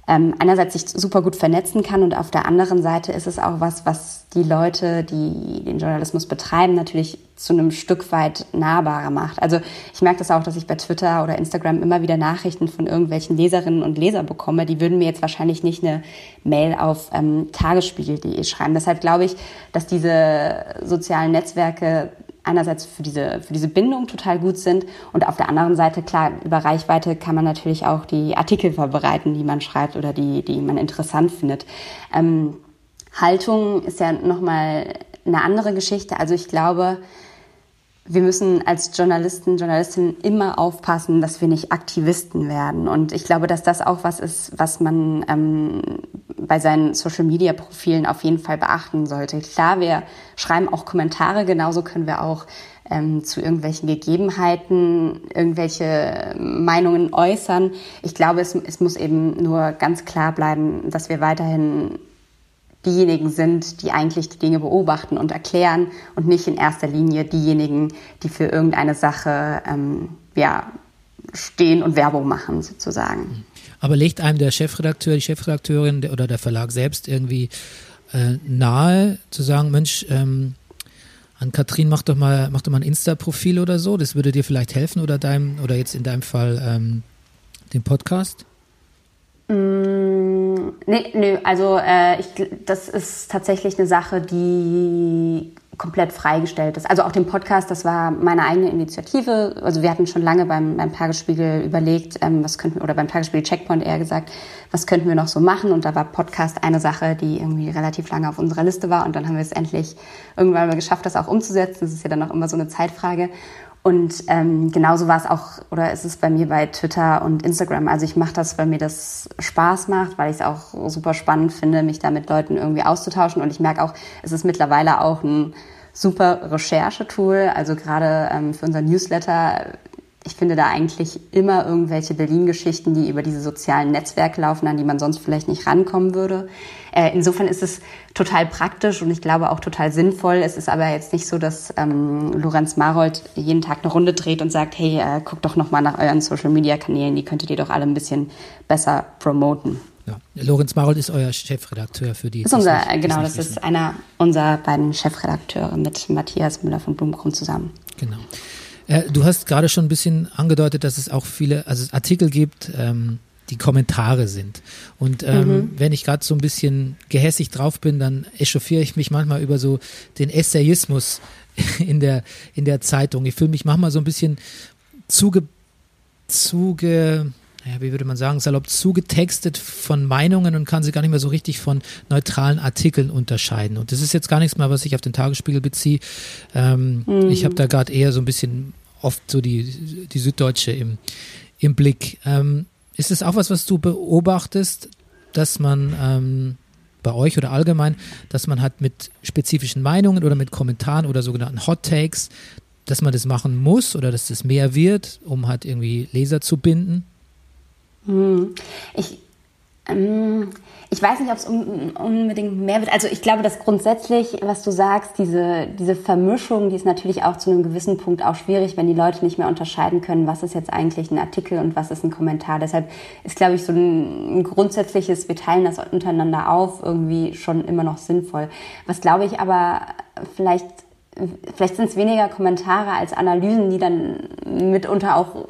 ähm, einerseits sich super gut vernetzen kann und auf der anderen Seite ist es auch was, was die Leute, die den Journalismus betreiben, natürlich zu einem Stück weit nahbarer macht. Also ich merke das auch, dass ich bei Twitter oder Instagram immer wieder Nachrichten von irgendwelchen Leserinnen und Lesern bekomme. Die würden mir jetzt wahrscheinlich nicht eine Mail auf ähm, tagesspiegel.de schreiben. Deshalb glaube ich, dass diese sozialen Netzwerke einerseits für diese, für diese Bindung total gut sind und auf der anderen Seite, klar, über Reichweite kann man natürlich auch die Artikel verbreiten, die man schreibt oder die, die man interessant findet. Ähm, Haltung ist ja nochmal eine andere Geschichte. Also ich glaube, wir müssen als Journalisten, Journalistinnen immer aufpassen, dass wir nicht Aktivisten werden. Und ich glaube, dass das auch was ist, was man ähm, bei seinen Social-Media-Profilen auf jeden Fall beachten sollte. Klar, wir schreiben auch Kommentare, genauso können wir auch ähm, zu irgendwelchen Gegebenheiten irgendwelche Meinungen äußern. Ich glaube, es, es muss eben nur ganz klar bleiben, dass wir weiterhin diejenigen sind, die eigentlich die Dinge beobachten und erklären und nicht in erster Linie diejenigen, die für irgendeine Sache ähm, ja, stehen und Werbung machen sozusagen. Aber legt einem der Chefredakteur, die Chefredakteurin oder der Verlag selbst irgendwie äh, nahe, zu sagen, Mensch, ähm, an Katrin, mach doch mal, mach doch mal ein Insta-Profil oder so, das würde dir vielleicht helfen oder deinem, oder jetzt in deinem Fall ähm, den Podcast? Mm, nee, nö, also äh, ich, das ist tatsächlich eine Sache, die komplett freigestellt ist. Also auch den Podcast, das war meine eigene Initiative. Also wir hatten schon lange beim, beim Tagesspiegel überlegt, ähm, was könnten oder beim Tagesspiegel Checkpoint eher gesagt, was könnten wir noch so machen? Und da war Podcast eine Sache, die irgendwie relativ lange auf unserer Liste war. Und dann haben wir es endlich irgendwann mal geschafft, das auch umzusetzen. Das ist ja dann auch immer so eine Zeitfrage. Und ähm, genauso war es auch, oder ist es bei mir bei Twitter und Instagram. Also ich mache das, weil mir das Spaß macht, weil ich es auch super spannend finde, mich da mit Leuten irgendwie auszutauschen. Und ich merke auch, es ist mittlerweile auch ein super Recherchetool. Also gerade ähm, für unser Newsletter ich finde da eigentlich immer irgendwelche Berlin-Geschichten, die über diese sozialen Netzwerke laufen, an die man sonst vielleicht nicht rankommen würde. Äh, insofern ist es total praktisch und ich glaube auch total sinnvoll. Es ist aber jetzt nicht so, dass ähm, Lorenz Marold jeden Tag eine Runde dreht und sagt, hey, äh, guckt doch noch mal nach euren Social-Media-Kanälen, die könntet ihr doch alle ein bisschen besser promoten. Ja. Lorenz Marold ist euer Chefredakteur für die. Das ist unser, nicht, genau, das ist einer unserer beiden Chefredakteure mit Matthias Müller von Blumkrum zusammen. Genau. Äh, du hast gerade schon ein bisschen angedeutet, dass es auch viele also Artikel gibt, ähm, die Kommentare sind. Und ähm, mhm. wenn ich gerade so ein bisschen gehässig drauf bin, dann echauffiere ich mich manchmal über so den Essayismus <laughs> in der, in der Zeitung. Ich fühle mich manchmal so ein bisschen zuge, zuge, ja, wie würde man sagen, salopp zugetextet von Meinungen und kann sie gar nicht mehr so richtig von neutralen Artikeln unterscheiden. Und das ist jetzt gar nichts mehr, was ich auf den Tagesspiegel beziehe. Ähm, mhm. Ich habe da gerade eher so ein bisschen oft so die, die Süddeutsche im, im Blick. Ähm, ist es auch was, was du beobachtest, dass man ähm, bei euch oder allgemein, dass man hat mit spezifischen Meinungen oder mit Kommentaren oder sogenannten Hot Takes, dass man das machen muss oder dass das mehr wird, um halt irgendwie Leser zu binden? Hm. Ich, ähm, ich weiß nicht, ob es un unbedingt mehr wird. Also ich glaube, dass grundsätzlich, was du sagst, diese, diese Vermischung, die ist natürlich auch zu einem gewissen Punkt auch schwierig, wenn die Leute nicht mehr unterscheiden können, was ist jetzt eigentlich ein Artikel und was ist ein Kommentar. Deshalb ist, glaube ich, so ein, ein grundsätzliches, wir teilen das untereinander auf, irgendwie schon immer noch sinnvoll. Was glaube ich aber vielleicht vielleicht sind es weniger Kommentare als Analysen, die dann mitunter auch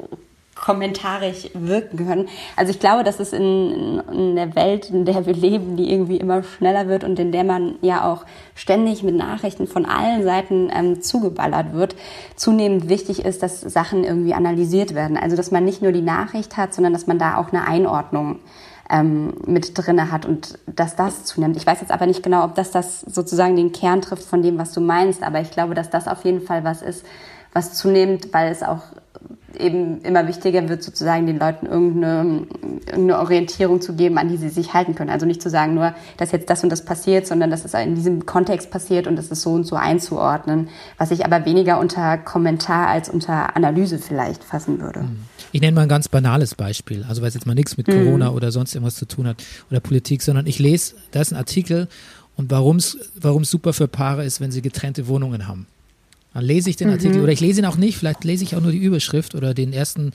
kommentarig wirken können. Also ich glaube, dass es in, in, der Welt, in der wir leben, die irgendwie immer schneller wird und in der man ja auch ständig mit Nachrichten von allen Seiten ähm, zugeballert wird, zunehmend wichtig ist, dass Sachen irgendwie analysiert werden. Also dass man nicht nur die Nachricht hat, sondern dass man da auch eine Einordnung ähm, mit drinne hat und dass das zunimmt. Ich weiß jetzt aber nicht genau, ob das das sozusagen den Kern trifft von dem, was du meinst, aber ich glaube, dass das auf jeden Fall was ist, was zunimmt, weil es auch eben immer wichtiger wird, sozusagen den Leuten irgendeine, irgendeine Orientierung zu geben, an die sie sich halten können. Also nicht zu sagen nur, dass jetzt das und das passiert, sondern dass es in diesem Kontext passiert und das ist so und so einzuordnen, was ich aber weniger unter Kommentar als unter Analyse vielleicht fassen würde. Ich nenne mal ein ganz banales Beispiel, also weil es jetzt mal nichts mit mhm. Corona oder sonst irgendwas zu tun hat oder Politik, sondern ich lese, da ist ein Artikel und warum es super für Paare ist, wenn sie getrennte Wohnungen haben. Dann lese ich den Artikel mhm. oder ich lese ihn auch nicht, vielleicht lese ich auch nur die Überschrift oder den ersten,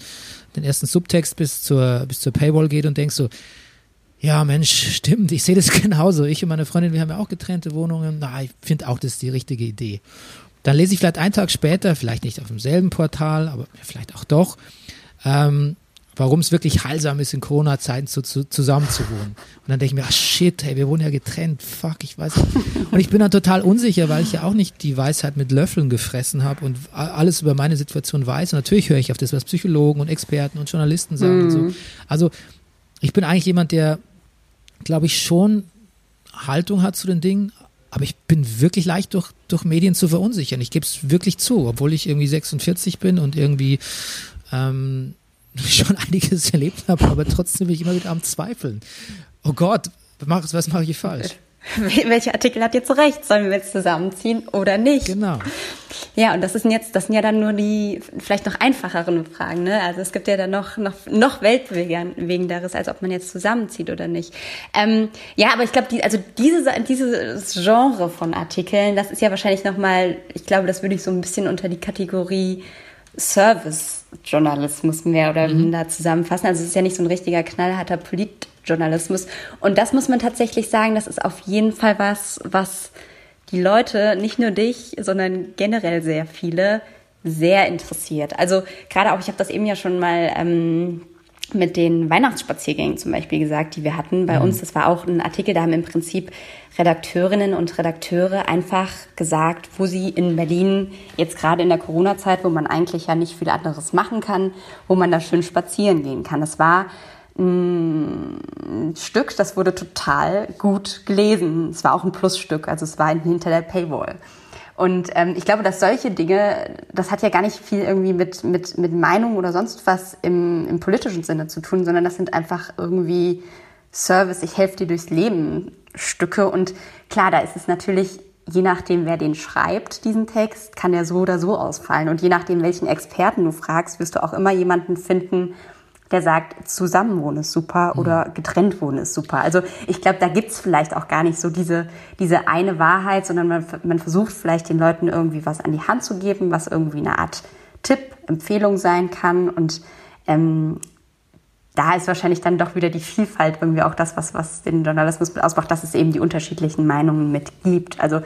den ersten Subtext bis zur, bis zur Paywall geht und denke so, ja, Mensch, stimmt, ich sehe das <laughs> genauso. Ich und meine Freundin, wir haben ja auch getrennte Wohnungen. Na, ich finde auch, das ist die richtige Idee. Dann lese ich vielleicht einen Tag später, vielleicht nicht auf demselben Portal, aber vielleicht auch doch, ähm, warum es wirklich heilsam ist, in Corona-Zeiten zu, zu, zusammen zu wohnen. Und dann denke ich mir, ach shit, hey, wir wohnen ja getrennt, fuck, ich weiß nicht. Und ich bin dann total unsicher, weil ich ja auch nicht die Weisheit mit Löffeln gefressen habe und alles über meine Situation weiß. Und natürlich höre ich auf das, was Psychologen und Experten und Journalisten sagen. Mhm. Und so. Mhm. Also ich bin eigentlich jemand, der, glaube ich, schon Haltung hat zu den Dingen, aber ich bin wirklich leicht durch, durch Medien zu verunsichern. Ich gebe es wirklich zu, obwohl ich irgendwie 46 bin und irgendwie ähm, <laughs> schon einiges erlebt habe, aber trotzdem bin ich immer wieder am Zweifeln. Oh Gott, was mache ich falsch? <laughs> Welcher Artikel hat jetzt recht? Sollen wir jetzt zusammenziehen oder nicht? Genau. Ja, und das ist jetzt, das sind ja dann nur die vielleicht noch einfacheren Fragen, ne? Also es gibt ja dann noch, noch, noch weltbewegenderes, als ob man jetzt zusammenzieht oder nicht. Ähm, ja, aber ich glaube, die, also diese, dieses Genre von Artikeln, das ist ja wahrscheinlich nochmal, ich glaube, das würde ich so ein bisschen unter die Kategorie Service-Journalismus mehr oder mhm. minder zusammenfassen. Also es ist ja nicht so ein richtiger knallharter Politjournalismus. Und das muss man tatsächlich sagen, das ist auf jeden Fall was, was die Leute, nicht nur dich, sondern generell sehr viele, sehr interessiert. Also gerade auch, ich habe das eben ja schon mal ähm, mit den Weihnachtsspaziergängen zum Beispiel gesagt, die wir hatten bei mhm. uns. Das war auch ein Artikel, da haben im Prinzip Redakteurinnen und Redakteure einfach gesagt, wo sie in Berlin jetzt gerade in der Corona-Zeit, wo man eigentlich ja nicht viel anderes machen kann, wo man da schön spazieren gehen kann. Das war ein Stück, das wurde total gut gelesen. Es war auch ein Plusstück, also es war hinter der Paywall. Und ähm, ich glaube, dass solche Dinge, das hat ja gar nicht viel irgendwie mit, mit, mit Meinung oder sonst was im, im politischen Sinne zu tun, sondern das sind einfach irgendwie Service, ich helfe dir durchs Leben Stücke. Und klar, da ist es natürlich, je nachdem, wer den schreibt, diesen Text, kann der so oder so ausfallen. Und je nachdem, welchen Experten du fragst, wirst du auch immer jemanden finden, der sagt, Zusammenwohnen ist super oder mhm. getrennt wohnen ist super. Also ich glaube, da gibt's vielleicht auch gar nicht so diese, diese eine Wahrheit, sondern man, man versucht vielleicht den Leuten irgendwie was an die Hand zu geben, was irgendwie eine Art Tipp, Empfehlung sein kann. Und ähm, da ist wahrscheinlich dann doch wieder die Vielfalt irgendwie auch das, was, was den Journalismus ausmacht, dass es eben die unterschiedlichen Meinungen mit gibt. Also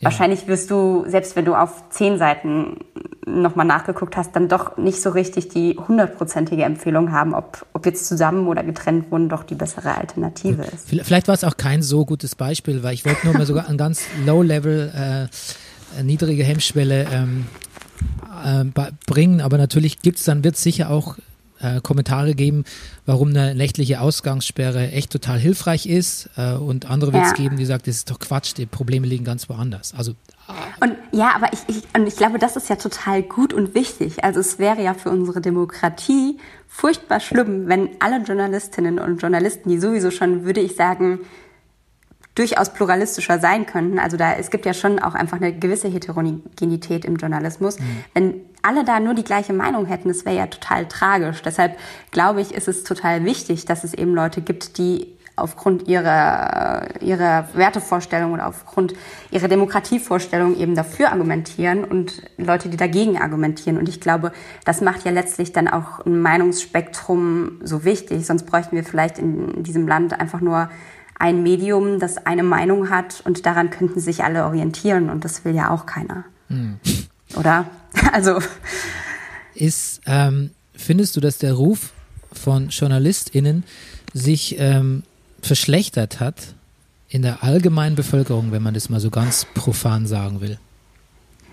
ja. wahrscheinlich wirst du, selbst wenn du auf zehn Seiten nochmal nachgeguckt hast, dann doch nicht so richtig die hundertprozentige Empfehlung haben, ob, ob jetzt zusammen oder getrennt wohnen doch die bessere Alternative ist. Vielleicht war es auch kein so gutes Beispiel, weil ich wollte nur mal sogar ein ganz Low-Level, äh, niedrige Hemmschwelle ähm, äh, bringen, aber natürlich gibt es dann, wird es sicher auch äh, Kommentare geben, warum eine nächtliche Ausgangssperre echt total hilfreich ist äh, und andere wird es ja. geben, die sagen, das ist doch Quatsch, die Probleme liegen ganz woanders. Also und ja, aber ich, ich, und ich glaube, das ist ja total gut und wichtig. Also es wäre ja für unsere Demokratie furchtbar schlimm, wenn alle Journalistinnen und Journalisten, die sowieso schon, würde ich sagen, durchaus pluralistischer sein könnten. Also da, es gibt ja schon auch einfach eine gewisse Heterogenität im Journalismus. Mhm. Wenn alle da nur die gleiche Meinung hätten, das wäre ja total tragisch. Deshalb glaube ich, ist es total wichtig, dass es eben Leute gibt, die aufgrund ihrer, ihrer Wertevorstellung oder aufgrund ihrer Demokratievorstellung eben dafür argumentieren und Leute, die dagegen argumentieren. Und ich glaube, das macht ja letztlich dann auch ein Meinungsspektrum so wichtig. Sonst bräuchten wir vielleicht in diesem Land einfach nur ein Medium, das eine Meinung hat und daran könnten sich alle orientieren und das will ja auch keiner. Hm. Oder? <laughs> Also. Ist, ähm, findest du, dass der Ruf von JournalistInnen sich ähm, verschlechtert hat in der allgemeinen Bevölkerung, wenn man das mal so ganz profan sagen will?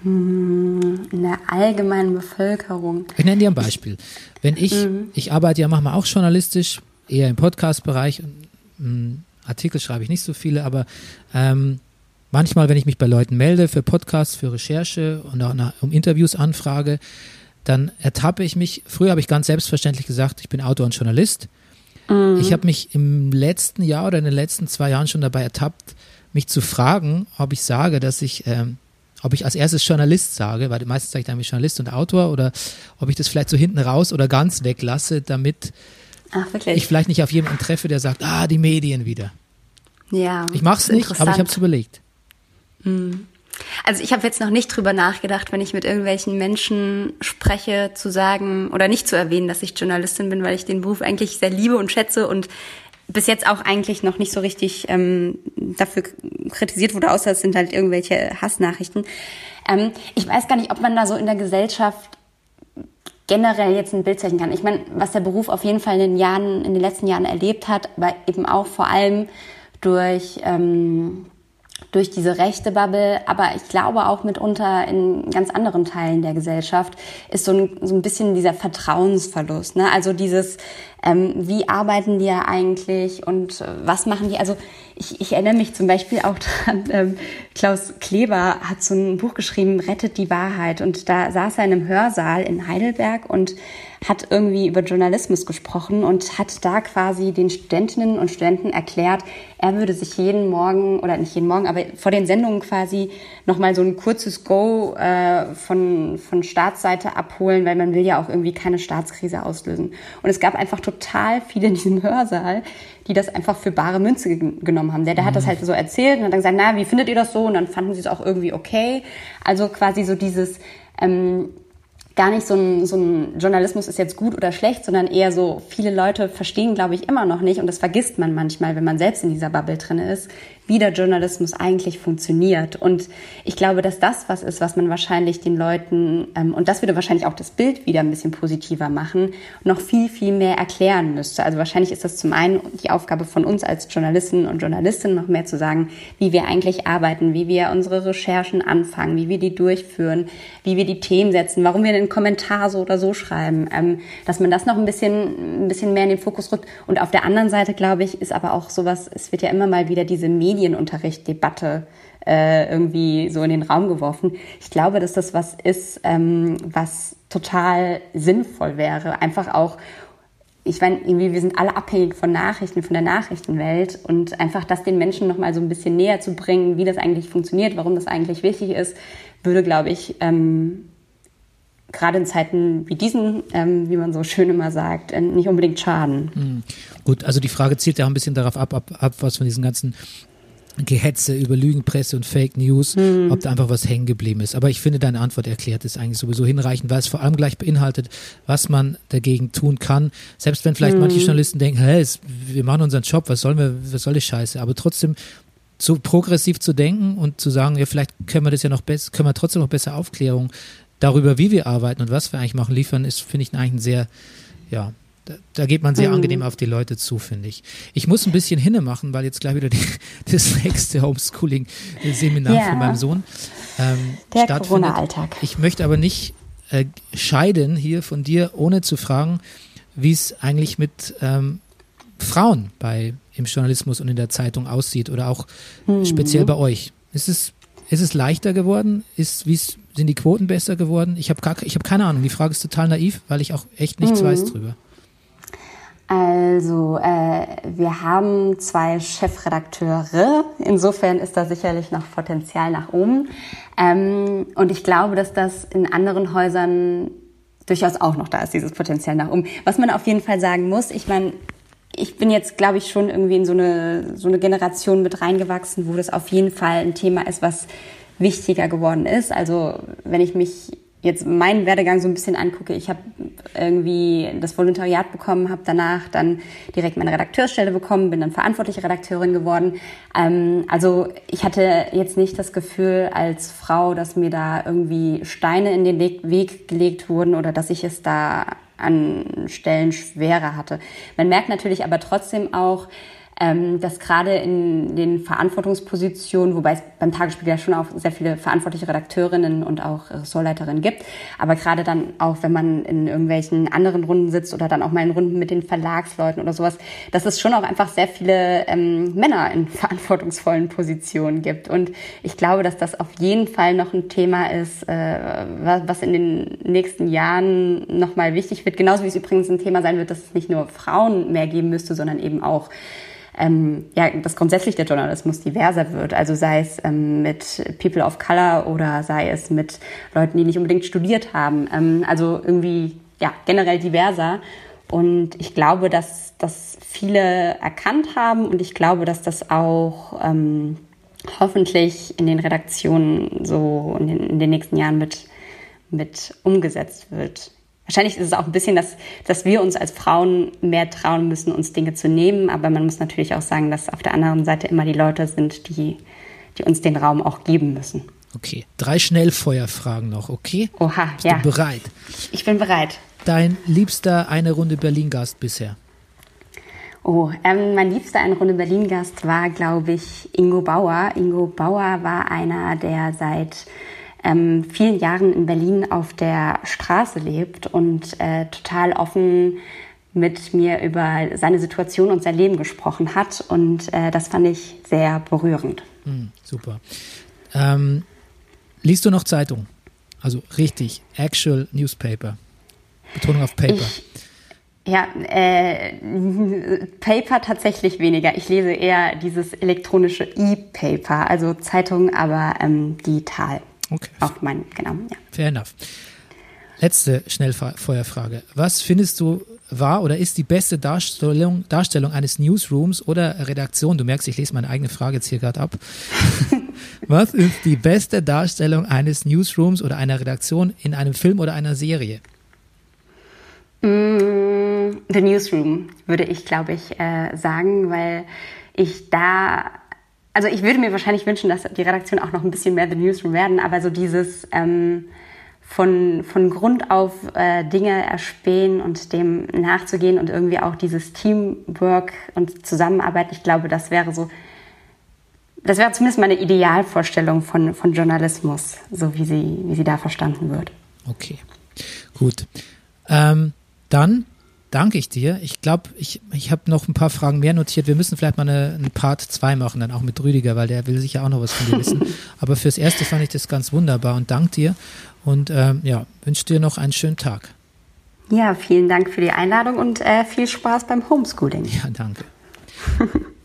Hm, in der allgemeinen Bevölkerung. Ich nenne dir ein Beispiel. Wenn ich, mhm. ich arbeite ja manchmal auch journalistisch, eher im Podcast-Bereich, hm, Artikel schreibe ich nicht so viele, aber ähm, manchmal, wenn ich mich bei Leuten melde für Podcasts, für Recherche und auch nach, um Interviews anfrage, dann ertappe ich mich, früher habe ich ganz selbstverständlich gesagt, ich bin Autor und Journalist. Mhm. Ich habe mich im letzten Jahr oder in den letzten zwei Jahren schon dabei ertappt, mich zu fragen, ob ich sage, dass ich ähm, ob ich als erstes Journalist sage, weil meistens sage ich dann Journalist und Autor oder ob ich das vielleicht so hinten raus oder ganz weglasse, damit Ach, ich vielleicht nicht auf jemanden treffe, der sagt, ah, die Medien wieder. Ja. Ich mache es nicht, aber ich habe es überlegt. Hm. Also ich habe jetzt noch nicht drüber nachgedacht, wenn ich mit irgendwelchen Menschen spreche, zu sagen oder nicht zu erwähnen, dass ich Journalistin bin, weil ich den Beruf eigentlich sehr liebe und schätze und bis jetzt auch eigentlich noch nicht so richtig ähm, dafür kritisiert wurde, außer es sind halt irgendwelche Hassnachrichten. Ähm, ich weiß gar nicht, ob man da so in der Gesellschaft generell jetzt ein Bild zeichnen kann. Ich meine, was der Beruf auf jeden Fall in den Jahren, in den letzten Jahren erlebt hat, aber eben auch vor allem durch ähm, durch diese rechte Bubble, aber ich glaube auch mitunter in ganz anderen Teilen der Gesellschaft ist so ein, so ein bisschen dieser Vertrauensverlust. Ne? Also dieses, ähm, wie arbeiten die ja eigentlich und äh, was machen die? Also ich, ich erinnere mich zum Beispiel auch <laughs> dran, ähm, Klaus Kleber hat so ein Buch geschrieben, Rettet die Wahrheit. Und da saß er in einem Hörsaal in Heidelberg und hat irgendwie über Journalismus gesprochen und hat da quasi den Studentinnen und Studenten erklärt, er würde sich jeden Morgen, oder nicht jeden Morgen, aber vor den Sendungen quasi nochmal so ein kurzes Go äh, von, von Staatsseite abholen, weil man will ja auch irgendwie keine Staatskrise auslösen. Und es gab einfach total viele in diesem Hörsaal, die das einfach für bare Münze genommen haben. Der, der hat das mhm. halt so erzählt und hat dann gesagt, na, wie findet ihr das so? Und dann fanden sie es auch irgendwie okay. Also quasi so dieses, ähm, gar nicht so ein, so ein Journalismus ist jetzt gut oder schlecht, sondern eher so, viele Leute verstehen, glaube ich, immer noch nicht, und das vergisst man manchmal, wenn man selbst in dieser Bubble drin ist, wie der Journalismus eigentlich funktioniert. Und ich glaube, dass das was ist, was man wahrscheinlich den Leuten, ähm, und das würde wahrscheinlich auch das Bild wieder ein bisschen positiver machen, noch viel, viel mehr erklären müsste. Also wahrscheinlich ist das zum einen die Aufgabe von uns als Journalisten und Journalistinnen noch mehr zu sagen, wie wir eigentlich arbeiten, wie wir unsere Recherchen anfangen, wie wir die durchführen, wie wir die Themen setzen, warum wir einen Kommentar so oder so schreiben, ähm, dass man das noch ein bisschen, ein bisschen mehr in den Fokus rückt. Und auf der anderen Seite, glaube ich, ist aber auch sowas, es wird ja immer mal wieder diese Medien Medienunterricht-Debatte äh, irgendwie so in den Raum geworfen. Ich glaube, dass das was ist, ähm, was total sinnvoll wäre. Einfach auch, ich meine, irgendwie, wir sind alle abhängig von Nachrichten, von der Nachrichtenwelt und einfach das den Menschen nochmal so ein bisschen näher zu bringen, wie das eigentlich funktioniert, warum das eigentlich wichtig ist, würde, glaube ich, ähm, gerade in Zeiten wie diesen, ähm, wie man so schön immer sagt, äh, nicht unbedingt schaden. Mhm. Gut, also die Frage zielt ja auch ein bisschen darauf ab, ab, ab was von diesen ganzen Gehetze über Lügenpresse und Fake News, hm. ob da einfach was hängen geblieben ist. Aber ich finde, deine Antwort erklärt es eigentlich sowieso hinreichend, weil es vor allem gleich beinhaltet, was man dagegen tun kann. Selbst wenn vielleicht hm. manche Journalisten denken, hey, es, wir machen unseren Job, was sollen wir, was soll die Scheiße? Aber trotzdem so progressiv zu denken und zu sagen, ja, vielleicht können wir das ja noch besser, können wir trotzdem noch besser Aufklärung darüber, wie wir arbeiten und was wir eigentlich machen, liefern, ist, finde ich, eigentlich ein sehr, ja, da, da geht man sehr mhm. angenehm auf die Leute zu, finde ich. Ich muss ein bisschen hinne machen, weil jetzt gleich wieder die, <laughs> das nächste Homeschooling-Seminar yeah. von meinem Sohn ähm, Der Corona-Alltag. Ich möchte aber nicht äh, scheiden hier von dir, ohne zu fragen, wie es eigentlich mit ähm, Frauen bei im Journalismus und in der Zeitung aussieht oder auch mhm. speziell bei euch. Ist es, ist es leichter geworden? Ist, wie sind die Quoten besser geworden? Ich habe hab keine Ahnung. Die Frage ist total naiv, weil ich auch echt nichts mhm. weiß drüber. Also äh, wir haben zwei Chefredakteure. Insofern ist da sicherlich noch Potenzial nach oben. Ähm, und ich glaube, dass das in anderen Häusern durchaus auch noch da ist, dieses Potenzial nach oben. Was man auf jeden Fall sagen muss, ich meine, ich bin jetzt, glaube ich, schon irgendwie in so eine, so eine Generation mit reingewachsen, wo das auf jeden Fall ein Thema ist, was wichtiger geworden ist. Also wenn ich mich jetzt meinen Werdegang so ein bisschen angucke, ich habe irgendwie das Volontariat bekommen, habe danach dann direkt meine Redakteursstelle bekommen, bin dann verantwortliche Redakteurin geworden. Ähm, also ich hatte jetzt nicht das Gefühl als Frau, dass mir da irgendwie Steine in den Weg gelegt wurden oder dass ich es da an Stellen schwerer hatte. Man merkt natürlich aber trotzdem auch, ähm, dass gerade in den Verantwortungspositionen, wobei es beim Tagesspiegel ja schon auch sehr viele verantwortliche Redakteurinnen und auch Ressortleiterinnen gibt, aber gerade dann auch, wenn man in irgendwelchen anderen Runden sitzt oder dann auch mal in Runden mit den Verlagsleuten oder sowas, dass es schon auch einfach sehr viele ähm, Männer in <laughs> verantwortungsvollen Positionen gibt. Und ich glaube, dass das auf jeden Fall noch ein Thema ist, äh, was in den nächsten Jahren nochmal wichtig wird. Genauso wie es übrigens ein Thema sein wird, dass es nicht nur Frauen mehr geben müsste, sondern eben auch ähm, ja, dass grundsätzlich der Journalismus diverser wird. Also sei es ähm, mit People of Color oder sei es mit Leuten, die nicht unbedingt studiert haben. Ähm, also irgendwie ja generell diverser. Und ich glaube, dass das viele erkannt haben und ich glaube, dass das auch ähm, hoffentlich in den Redaktionen so in den, in den nächsten Jahren mit, mit umgesetzt wird. Wahrscheinlich ist es auch ein bisschen, dass, dass wir uns als Frauen mehr trauen müssen, uns Dinge zu nehmen. Aber man muss natürlich auch sagen, dass auf der anderen Seite immer die Leute sind, die, die uns den Raum auch geben müssen. Okay, drei Schnellfeuerfragen noch, okay? Oha, Bist ja. du bereit? Ich bin bereit. Dein liebster eine Runde Berlin-Gast bisher? Oh, ähm, mein liebster eine Runde Berlin-Gast war, glaube ich, Ingo Bauer. Ingo Bauer war einer, der seit ähm, vielen Jahren in Berlin auf der Straße lebt und äh, total offen mit mir über seine Situation und sein Leben gesprochen hat. Und äh, das fand ich sehr berührend. Mm, super. Ähm, liest du noch Zeitung? Also richtig, actual Newspaper. Betonung auf Paper. Ich, ja, äh, Paper tatsächlich weniger. Ich lese eher dieses elektronische E-Paper, also Zeitung, aber ähm, digital. Okay. Auf mein, genau, ja. Fair enough. Letzte Schnellfeuerfrage. Was findest du war oder ist die beste Darstellung, Darstellung eines Newsrooms oder Redaktion? Du merkst, ich lese meine eigene Frage jetzt hier gerade ab. <laughs> Was ist die beste Darstellung eines Newsrooms oder einer Redaktion in einem Film oder einer Serie? Mm, The Newsroom würde ich, glaube ich, äh, sagen, weil ich da also ich würde mir wahrscheinlich wünschen, dass die Redaktion auch noch ein bisschen mehr The Newsroom werden, aber so dieses ähm, von, von Grund auf äh, Dinge erspähen und dem nachzugehen und irgendwie auch dieses Teamwork und Zusammenarbeit, ich glaube, das wäre so, das wäre zumindest meine Idealvorstellung von, von Journalismus, so wie sie, wie sie da verstanden wird. Okay, gut. Ähm, dann danke ich dir. Ich glaube, ich, ich habe noch ein paar Fragen mehr notiert. Wir müssen vielleicht mal eine, eine Part 2 machen, dann auch mit Rüdiger, weil der will sicher auch noch was von dir <laughs> wissen. Aber fürs Erste fand ich das ganz wunderbar und danke dir. Und ähm, ja, wünsche dir noch einen schönen Tag. Ja, vielen Dank für die Einladung und äh, viel Spaß beim Homeschooling. Ja, danke. <laughs>